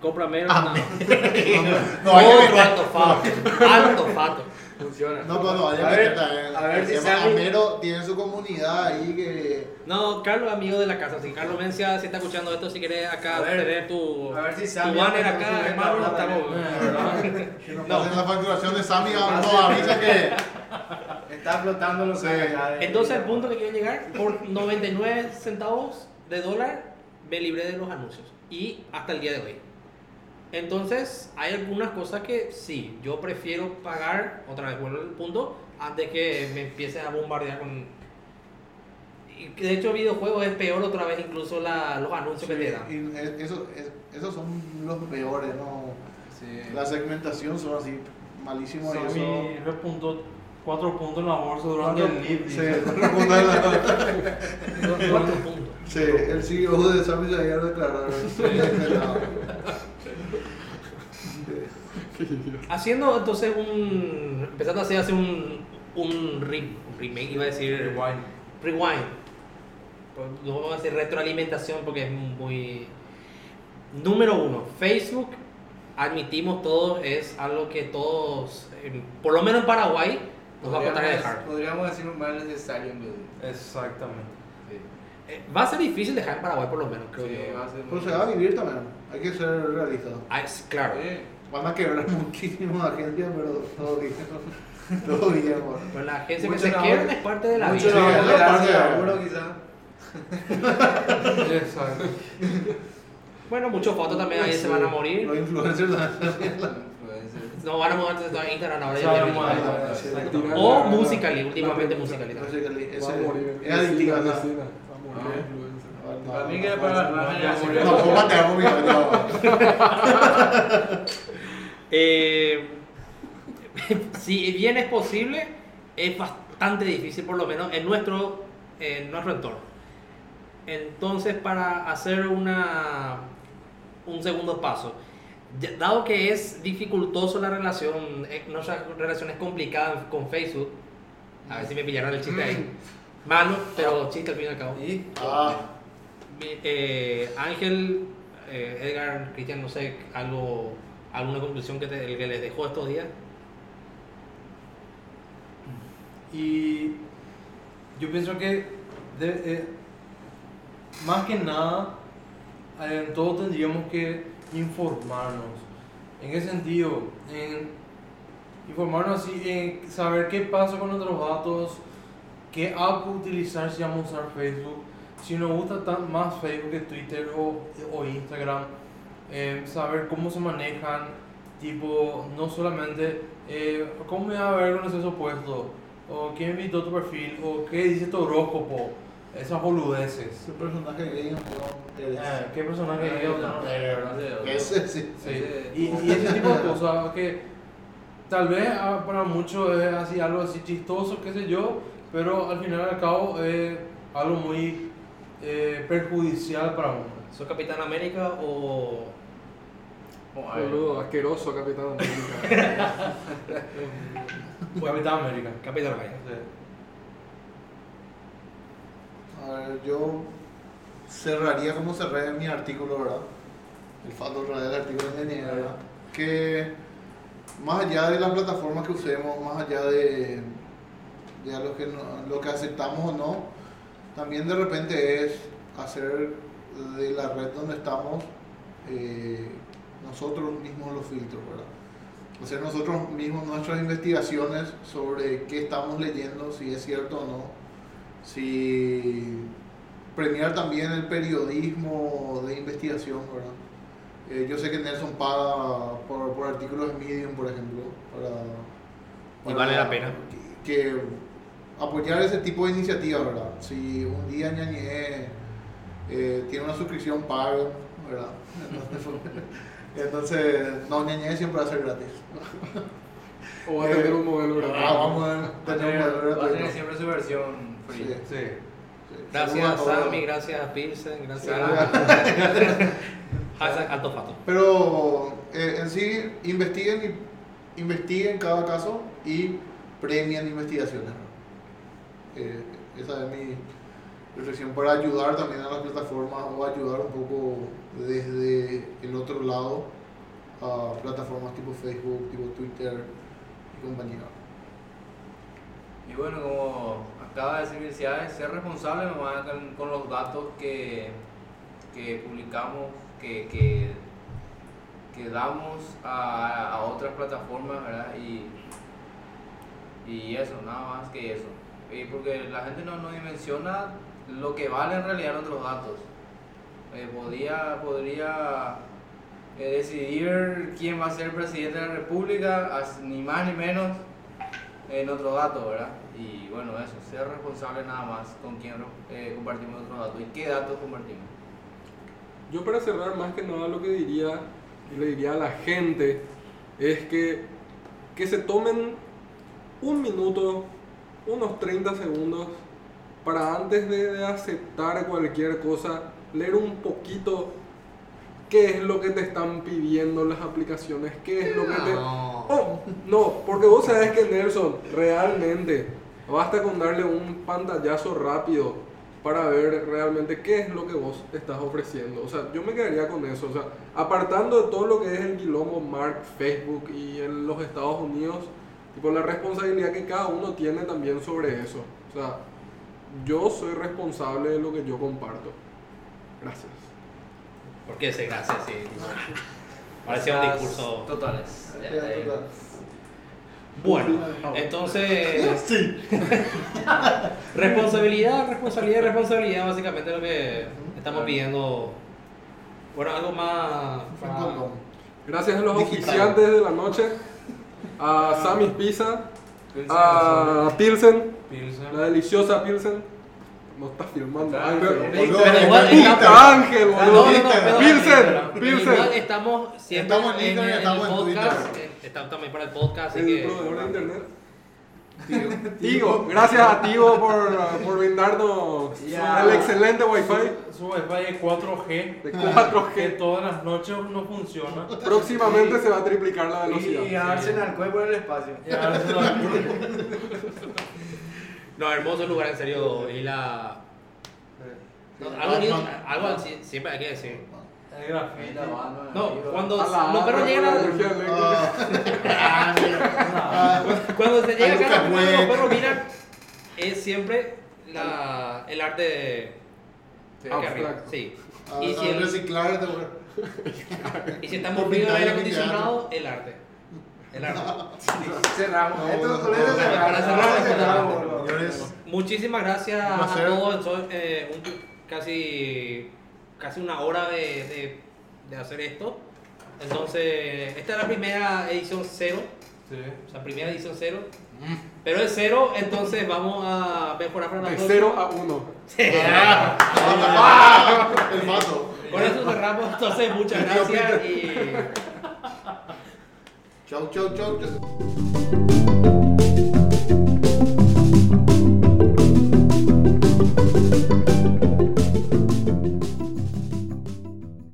Cómprame Ah, no. No, hay que meter- alto fato. Alto fato. Funciona. No, cuando vaya a a ver, meter también. a ver se si llama Sammy- Amero, tiene su comunidad ahí que... No, Carlos, amigo de la casa. Si Carlos Mencia, si está escuchando esto, si quieres acá A ver, tener tu, a ver si tu Sammy banner hace acá, hermano, estamos. Que nos No. pasen la facturación de Sammy, nos avisa que... Está flotando los Sí. de- Entonces, el punto que quiero llegar, por 99 centavos de dólar, me libré de los anuncios. Y hasta el día de hoy. Entonces, hay algunas cosas que sí, yo prefiero pagar, otra vez vuelvo al punto, antes que me empiecen a bombardear con... y de hecho, videojuegos es peor otra vez, incluso la- los anuncios que te dan. Y es- eso, es- esos son los peores, ¿no? Sí. La segmentación son así malísimos y eso... Sammy repuntó cuatro puntos en la bolsa durante el live. Sí, cuatro puntos en la- Cuatro puntos. Sí, el CEO de Sammy se había declarado. Haciendo entonces un. Empezando a hacer, hacer un. Un, re- un remake, iba a decir. Rewind. Rewind. Pues, No vamos a decir retroalimentación porque es muy. Número uno, Facebook, admitimos todos, es algo que todos, eh, por lo menos en Paraguay, nos va a costar dejar. Podríamos decir un mal necesario en vez. Exactamente. Eh, va a ser difícil dejar en Paraguay, por lo menos, creo Sí, yo. va a ser Pero se va a vivir también. Hay que ser realistas. Ah, es- claro. Sí. Van a quebrar muchísimas agencias, pero todo bien. Todo bien, bueno. Pero la agencia que Mucho se no- quiebra es parte de la Mucho vida. Sí, vamos es parte de- seguro. Exacto. Bueno, muchos fotos también ahí se van a morir. Los influencers también. No van a moverse a Instagram ahora. Ya. Sí, O Musical.ly, últimamente Musical.ly. Es adictiva, Para mí que para la generación. No, mate algo mío, Eh, si bien es posible, es bastante difícil, por lo menos en nuestro, en nuestro entorno. Entonces, para hacer una, un segundo paso, dado que es dificultoso la relación, eh, nuestra relación es complicada con Facebook, a ver si me pillaron el chiste ahí. Malo, pero chiste al fin y al cabo. Y Ah, eh, Ángel, eh, Edgar, Cristian, no sé, algo, alguna conclusión que, te- que les dejó estos días. Y yo pienso que eh, más que nada, eh, todos tendríamos que informarnos. ¿En qué sentido? En informarnos así, en saber qué pasa con nuestros datos, qué app utilizar si vamos a usar Facebook, si nos gusta tan, más Facebook que Twitter o, o Instagram, eh, saber cómo se manejan, tipo, no solamente eh, cómo me va a ver con ese opuesto, o quién invitó tu perfil, o qué dice tu horóscopo, esas boludeces. ese personaje gay no. Eh, ¿Qué personaje Ah, no, no. Ese sí. Y, y ese tipo de cosas que tal vez ah, para muchos es así algo así chistoso, qué sé yo, pero al final y al cabo es algo muy eh, perjudicial para uno. ¿Soy Capitán América o.? Oh, ver. Boludo, asqueroso, Capitán América. Capitán América. Capitán América. A ver, yo cerraría como cerré mi artículo, ¿verdad? El faldo del artículo de NN, ¿verdad? Que más allá de las plataformas que usemos, más allá de, de lo, que no- lo que aceptamos o no, también de repente es hacer de la red donde estamos eh, nosotros mismos los filtros, ¿verdad? Hacer nosotros mismos nuestras investigaciones sobre qué estamos leyendo, si es cierto o no si premiar también el periodismo de investigación, ¿verdad? Eh, yo sé que Nelson paga por, por artículos de Medium, por ejemplo, para, Y vale la pena. Que, que apoyar ese tipo de iniciativas, ¿verdad? Si un día Ñañé eh, tiene una suscripción paga, ¿verdad? Entonces, no, Ñañé siempre va a ser gratis. O va a tener un modelo Ah, gratuito. vamos a Va a tener un modelo va a tener gratuito. siempre su versión free. Sí. Sí. Gracias a. Sammy, gracias Pilsen, gracias Sí. Hashtag Alto Fato. Pero eh, en sí, investiguen, y- investiguen cada caso y premien investigaciones. Esa es mi reflexión para ayudar también a las plataformas o ayudar un poco desde el otro lado a plataformas tipo Facebook, tipo Twitter y compañía. Y bueno, como acaba de decir Felicidades, ser responsable nomás con, con los datos que, que publicamos, que, que, que damos a, a otras plataformas, ¿verdad? Y, y eso, nada más que eso. Y porque la gente no, no dimensiona lo que valen en realidad nuestros datos. Eh, podía, podría eh, decidir quién va a ser presidente de la República, ni más ni menos en otro dato, ¿verdad? Y bueno, eso, ser responsable nada más con quién eh, compartimos otros datos y qué datos compartimos. Yo para cerrar más que nada lo que diría le diría a la gente es que, que se tomen un minuto, unos 30 segundos para antes de, de aceptar cualquier cosa, leer un poquito qué es lo que te están pidiendo las aplicaciones, qué es lo que te... Oh, no, porque vos sabes que Nelson, realmente, basta con darle un pantallazo rápido para ver realmente qué es lo que vos estás ofreciendo. O sea, yo me quedaría con eso. O sea, apartando de todo lo que es el quilombo Mark, Facebook y en los Estados Unidos, tipo la responsabilidad que cada uno tiene también sobre eso. O sea, yo soy responsable de lo que yo comparto. Gracias. ¿Por qué ese gracias? Sí, parecía un discurso. Totales. Ya. Bueno, entonces. responsabilidad, responsabilidad, responsabilidad, básicamente lo que estamos pidiendo. Bueno, algo más. para- Gracias a los Digital. oficiantes de la noche, a Sammy's Pizza, Pilsen, a Pilsen, Pilsen. la deliciosa Pilsen. No está filmando. Ángel. Pero igual Ángel, boludo. Pilsen, pero Igual Pilsen. estamos siempre Estamos en Instagram, el estamos en podcast. Eh, Estamos también para el podcast, así El que. proveedor de internet. Tigo, gracias a Tigo por, por brindarnos el excelente wifi Su wifi es 4G. de Que 4G. todas las noches no funciona. Próximamente se va a triplicar la Y velocidad. darse en el por el espacio. Ya, eso no- No, hermoso lugar, en serio. Y la. no, algo, lindo, algo así, siempre hay que decir. No, cuando A los perros llegan a. Ah, Cuando se llega primero que los perros miran es siempre la, el arte de. Sí, acá arriba. Sí. a- Y a si, el- reciclar este y si está Por movido el aire acondicionado, el arte. El arte. Cerramos. Para cerrar, Muchísimas gracias a todos. Eh, un- casi, casi una hora de, de, de hacer esto. Entonces, esta es la primera edición cero. Sí. O sea, primera edición cero. Pero es cero, entonces vamos a mejorar para la De próxima. 0 a 1. el mazo. Con eso cerramos. Entonces, muchas gracias y. Chau, chau, chau.